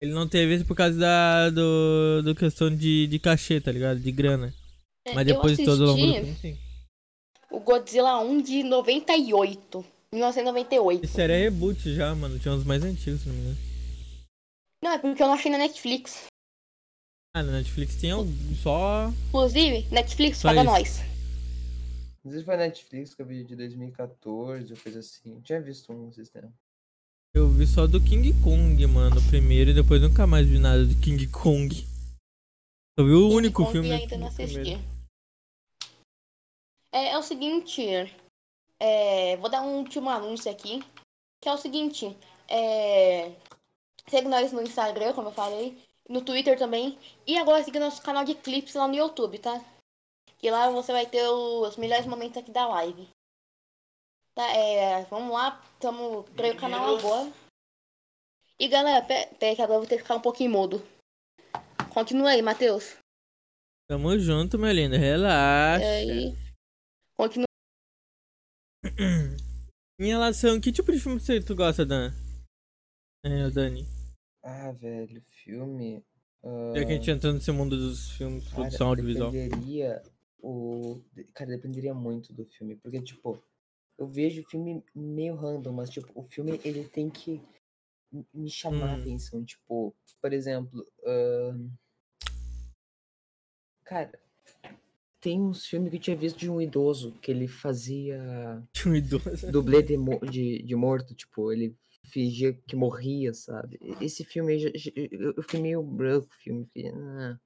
Ele não teve isso por causa da do, do questão de, de cachê, tá ligado? De grana. É, Mas depois de todo o longo do sim. o Godzilla 1 de 98. 1998. Esse era reboot já, mano. Tinha uns mais antigos, se não me engano. Não, é porque eu não achei na Netflix. Ah, na Netflix tinha um- só. Inclusive, Netflix, Só paga isso. nós. Às vezes foi na Netflix que eu vi de 2014, ou coisa assim. Eu tinha visto um sistema. Eu vi só do King Kong, mano, o primeiro, e depois nunca mais vi nada do King Kong. Eu vi o King único Kong filme ainda não assisti. É, é o seguinte, é, vou dar um último anúncio aqui, que é o seguinte, É... Segue nós no Instagram, como eu falei. No Twitter também. E agora siga nosso canal de clipes lá no YouTube, tá? Que lá você vai ter os melhores momentos aqui da live. Tá, é... Vamos lá. Tamo... Criei o canal agora. E galera, pera, pera que agora eu vou ter que ficar um pouquinho mudo. Continua aí, Matheus. Tamo junto, meu lindo. Relaxa. E aí... Continua. Em relação. Que tipo de filme você, tu gosta, Dan? É, Dani. Ah, velho, filme. Já que a gente entrou nesse mundo dos filmes, Cara, produção audiovisual. dependeria o... Cara, dependeria muito do filme. Porque, tipo, eu vejo o filme meio random, mas, tipo, o filme, ele tem que me chamar a Hum. atenção. Tipo, por exemplo... ahn, Cara, tem uns filmes que eu tinha visto de um idoso, que ele fazia Um idoso. dublê de, de, de morto, tipo, ele fingia que morria, sabe? Esse filme eu fiquei meio branco, o filme, "Ah",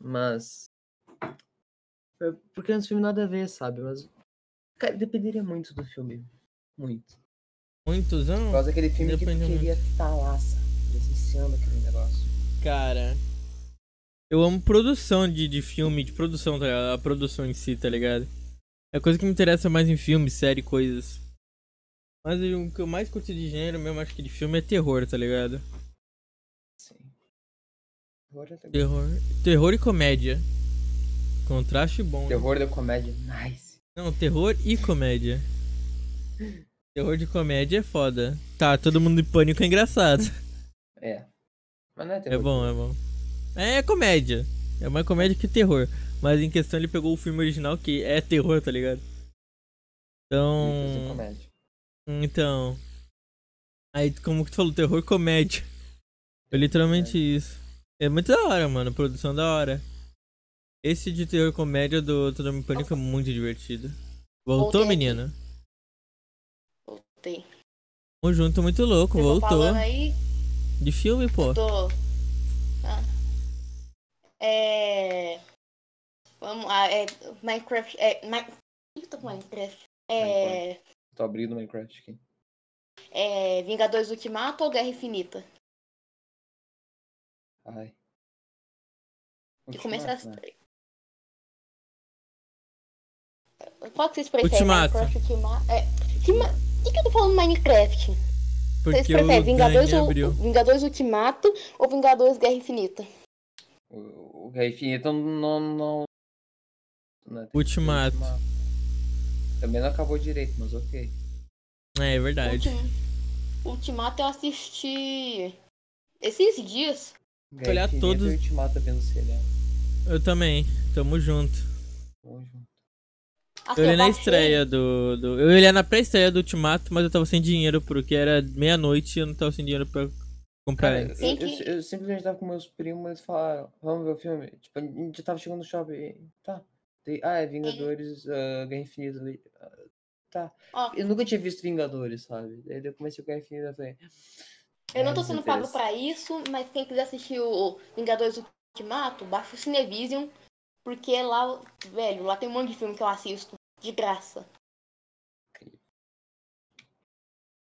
mas... é Porque é um filme nada a ver, sabe? Mas, cara, dependeria muito do filme, muito. Muitos Por anos? causa daquele filme que tu queria estar lá, sabe? Presenciando aquele negócio. Cara. Eu amo produção de, de filme, de produção, tá ligado? A produção em si, tá ligado? É a coisa que me interessa mais em filme, série, coisas. Mas o que eu mais curto de gênero mesmo, acho que de filme é terror, tá ligado? Sim. Terror, é. Terror e comédia. Contraste bom. né? Terror da comédia, nice. Não, terror e comédia. Terror de comédia é foda. Tá, todo mundo em pânico é engraçado. É. Mas não é É terror. bom, é bom. É comédia. É mais comédia que terror. Mas em questão ele pegou o filme original que é terror, tá ligado? Então. comédia. Então. Aí, como que tu falou, terror comédia. Foi literalmente isso. É muito da hora, mano. Produção da hora. Esse de terror comédia do Todo Mundo Pânico é muito divertido. Voltou, Voltei menino? Voltei. Tamo junto, muito louco. Vocês tão Voltou. falando aí, De filme, pô. eu tô. Ah. É. Vamos lá, é. Minecraft. É. Mi... Ih, tô com Minecraft. É. Tô abrindo o Minecraft aqui. É. Vingadores Ultimato ou Guerra Infinita? Ai. Que começa Ultimato, né? Qual que vocês preferem? Ultimato. Minecraft Ultimato? É. Que, ma... que, que eu tô falando Minecraft? Vocês Porque o preferem Vingadores, ou... abriu. Vingadores Ultimato ou Vingadores Guerra Infinita? O, o Guerra Infinita não. não, não é Ultimato. Também não acabou direito, mas ok. É, é verdade. Ultim... Ultimato eu assisti esses dias. Guerra olhar todos- Ultimato vendo se ele é. Eu também. Tamo junto. Tamo junto. Assim, Eu olhei na baixei- estreia do, do. Eu olhei na pré-estreia do Ultimato, mas eu tava sem dinheiro porque era meia-noite e eu não tava sem dinheiro pra comprar Cara, eu, eu- eu simplesmente tava com meus primos e eles falaram, vamos ver o filme. Tipo, a gente tava chegando no shopping. e- Tá. Ah, é Vingadores, ah, Guerra Infinita ali. ah, tá. Ó, Eu nunca tinha visto Vingadores, sabe? Daí eu comecei o Guerra Infinita falei. eu não "É, tô sendo pago desinteresse." pra isso, mas quem quiser assistir o Vingadores Ultimato, baixa o Cinevision, porque lá, velho, lá tem um monte de filme que eu assisto de graça.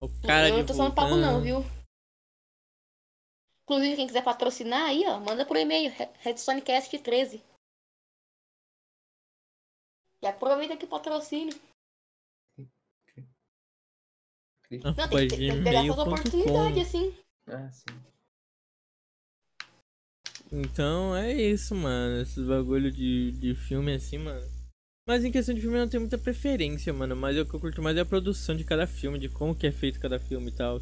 O cara eu não tô sendo pago não, viu? Inclusive, quem quiser patrocinar aí, ó, manda por e-mail, redsonecast13. E aproveita que patrocínio. Ah, Não, tem pode que, tem que pegar essa oportunidade, gmail.com. assim. Ah, sim. Então é isso, mano. Esses bagulho de, de filme assim, mano. Mas em questão de filme eu não tenho muita preferência, mano. Mas o que eu curto mais é a produção de cada filme, de como que é feito cada filme e tal.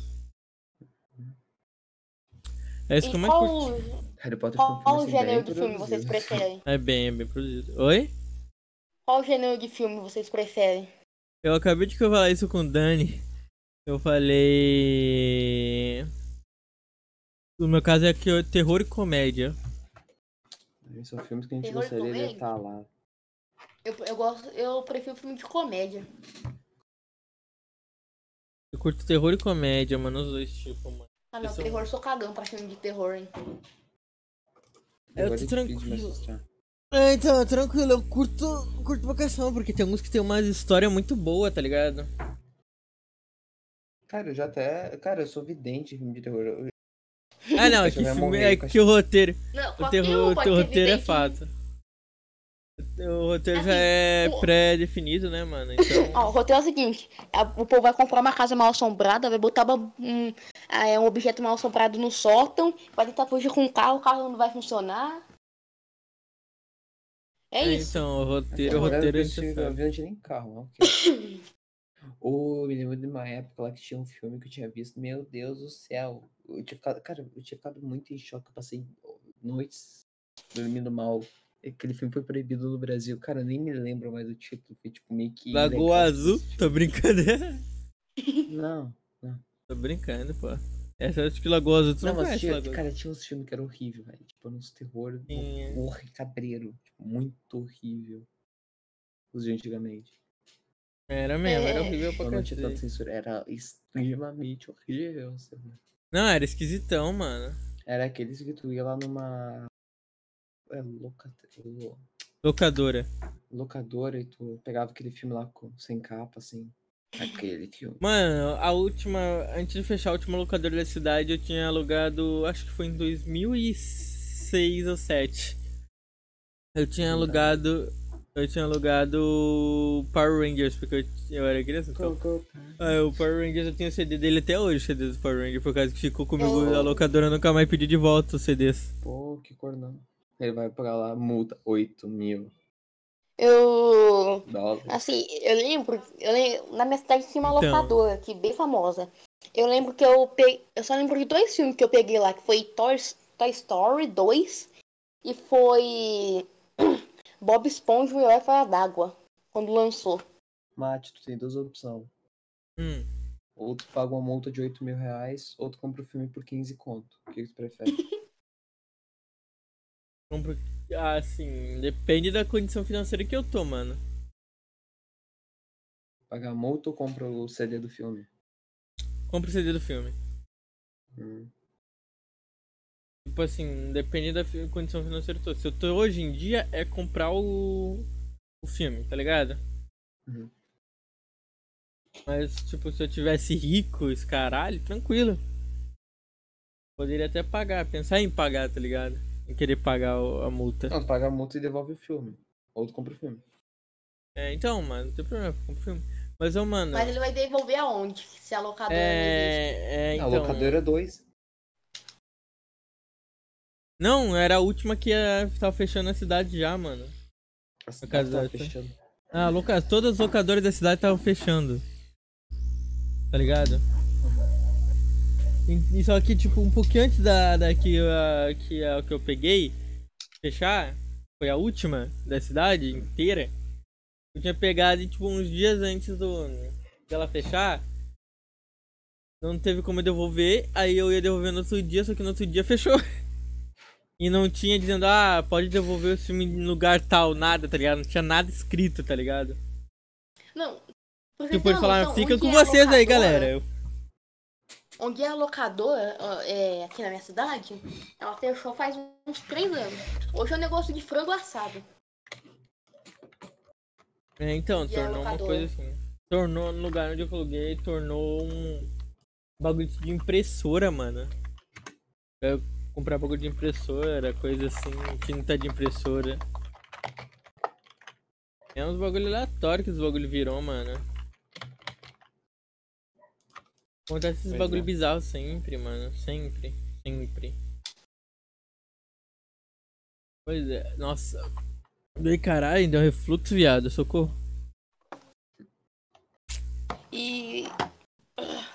É isso E que eu mais qual, curto. Harry Potter foi um qual assim, gênero de filme vocês preferem? É bem, é bem produzido. Oi? Qual gênero de filme vocês preferem? Eu acabei de falar isso com o Dani. Eu falei. No meu caso é que é terror e comédia. São filmes que a gente Terror gostaria de estar lá. Eu, eu gosto, eu prefiro filme de comédia. Eu curto terror e comédia, mano, os dois tipos, mano. Ah não, Eu sou- terror sou cagão pra filme de terror, hein? Eu Agora tô é tranquilo. É, então, tranquilo, eu curto, curto questão, porque tem alguns que tem uma história muito boa, tá ligado? Cara, eu já até. Cara, eu sou vidente em filme de terror. Eu- Ah, não, é que, filme, morrer, é que o roteiro. Não, O, terror, um o roteiro é fato. O roteiro já Assim, é o- pré-definido, né, mano? Então. Ó, o roteiro é o seguinte: a- o povo vai comprar uma casa mal assombrada, vai botar uma- um, ah, é, um objeto mal assombrado no sótão, vai tentar fugir com o carro, o carro não vai funcionar. É É, isso. então, o roteiro, o Agora roteiro eu é não eu não tinha nem carro, ok. Ou eu me lembro de uma época lá que tinha um filme que eu tinha visto, meu Deus do céu. Eu tinha ficado, cara, eu tinha ficado muito em choque. Eu passei noites dormindo mal. Aquele filme foi proibido no Brasil. Cara, eu nem me lembro mais do título. Foi tipo meio que. Lagoa Azul, esse tô brincando. filme. Não. tô brincando, pô. Essa acho que Lagoa Azul, tu não, Não, mas tinha, cara, tinha uns filmes que eram horríveis, velho. Tipo, uns terror é. cabreiro. Tipo, muito horrível. Os de antigamente. Era mesmo, era É. horrível pra Quando não tinha tanta censura. Era extremamente horrível. Não, era esquisitão, mano. Era aqueles que tu ia lá numa. É, loca... lo- Locadora. locadora e tu pegava aquele filme lá com... sem capa, assim. Aquele filme. Mano, a última. Antes de fechar a última locadora da cidade, eu tinha alugado. Acho que foi em 2006 ou 2007. Eu tinha alugado. Eu tinha alugado Power Rangers, porque eu, eu era criança. Então. Ah, o Power Rangers eu tenho o CD dele até hoje, o CD do Power Rangers, por causa que ficou comigo Eu- a locadora nunca mais pediu de volta os CDs. Pô, que cor não. Ele vai pagar lá, multa, 8 mil Eu. dólares. Assim, eu lembro, eu lembro. Na minha cidade tinha uma Então. locadora aqui, bem famosa. Eu lembro que eu peguei. Eu só lembro de dois filmes que eu peguei lá, que foi Toy, Toy Story 2 e foi Bob Esponja e o Herói Fora d'Água, quando lançou. Mate, tu tem duas opções. Hum. Ou tu paga uma multa de 8 mil reais, ou tu compra o filme por 15 conto. O que, que tu prefere? Compro. Ah, assim, depende da condição financeira que eu tô, mano. Pagar multa ou compra o CD do filme? Compro o CD do filme. Hum. Tipo assim, depende da condição financeira que eu tô. Se eu tô hoje em dia, é comprar o, o filme, tá ligado? Uhum. Mas, tipo, se eu tivesse rico, esse caralho, tranquilo. Poderia até pagar, pensar em pagar, tá ligado? Em querer pagar a multa. Não, tu paga a multa e devolve o filme. Ou tu compra o filme. É, então, mano, não tem problema, eu compro o filme. Mas, ô, mano. Mas ele vai devolver aonde? Se a locadora. É, é, a então. locadora é 2. Não, era a última que ia, tava fechando a cidade já, mano. A casa cidade da- tá fechando. Ah, loca... todas as locadoras da cidade estavam fechando. Tá ligado? E, só que, tipo, um pouquinho antes da, da que, a, que, a, que eu peguei fechar, foi a última da cidade inteira. Eu tinha pegado, e, tipo, uns dias antes do dela fechar. Não teve como eu devolver, aí eu ia devolver no outro dia, só que no outro dia fechou. E não tinha dizendo, ah, pode devolver o filme em lugar tal, nada, tá ligado? Não tinha nada escrito, tá ligado? Não. vocês Tipo, eles falaram, fica com é vocês aí, galera. Eu, Onde é a locadora, é, aqui na minha cidade, ela fechou faz uns três anos. Hoje é um negócio de frango assado. É, então, E tornou uma coisa assim. Tornou, no lugar onde eu aluguei, tornou um bagulho de impressora, mano. Eu comprar bagulho de impressora, coisa assim, tinta de impressora. É uns bagulho aleatório que os bagulho virou, mano. Acontece esses Pois bagulho é. bizarro sempre, mano. Sempre. Sempre. Pois é, nossa. Dei caralho, deu refluxo, viado. Socorro. E.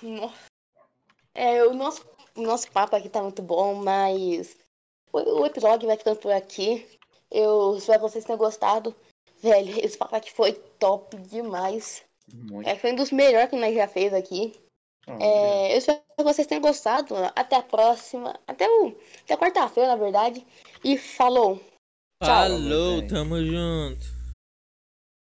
Nossa. É, o nosso, o nosso papo aqui tá muito bom, mas. O, o episódio vai ficando por aqui. Eu espero que vocês tenham gostado. Velho, esse papo aqui foi top demais. Um É, foi um dos melhores que nós já fez aqui. Ah, É, eu espero que vocês tenham gostado. Até a próxima. Até, o, até quarta-feira, na verdade. E falou. Tchau. Falou, tamo junto.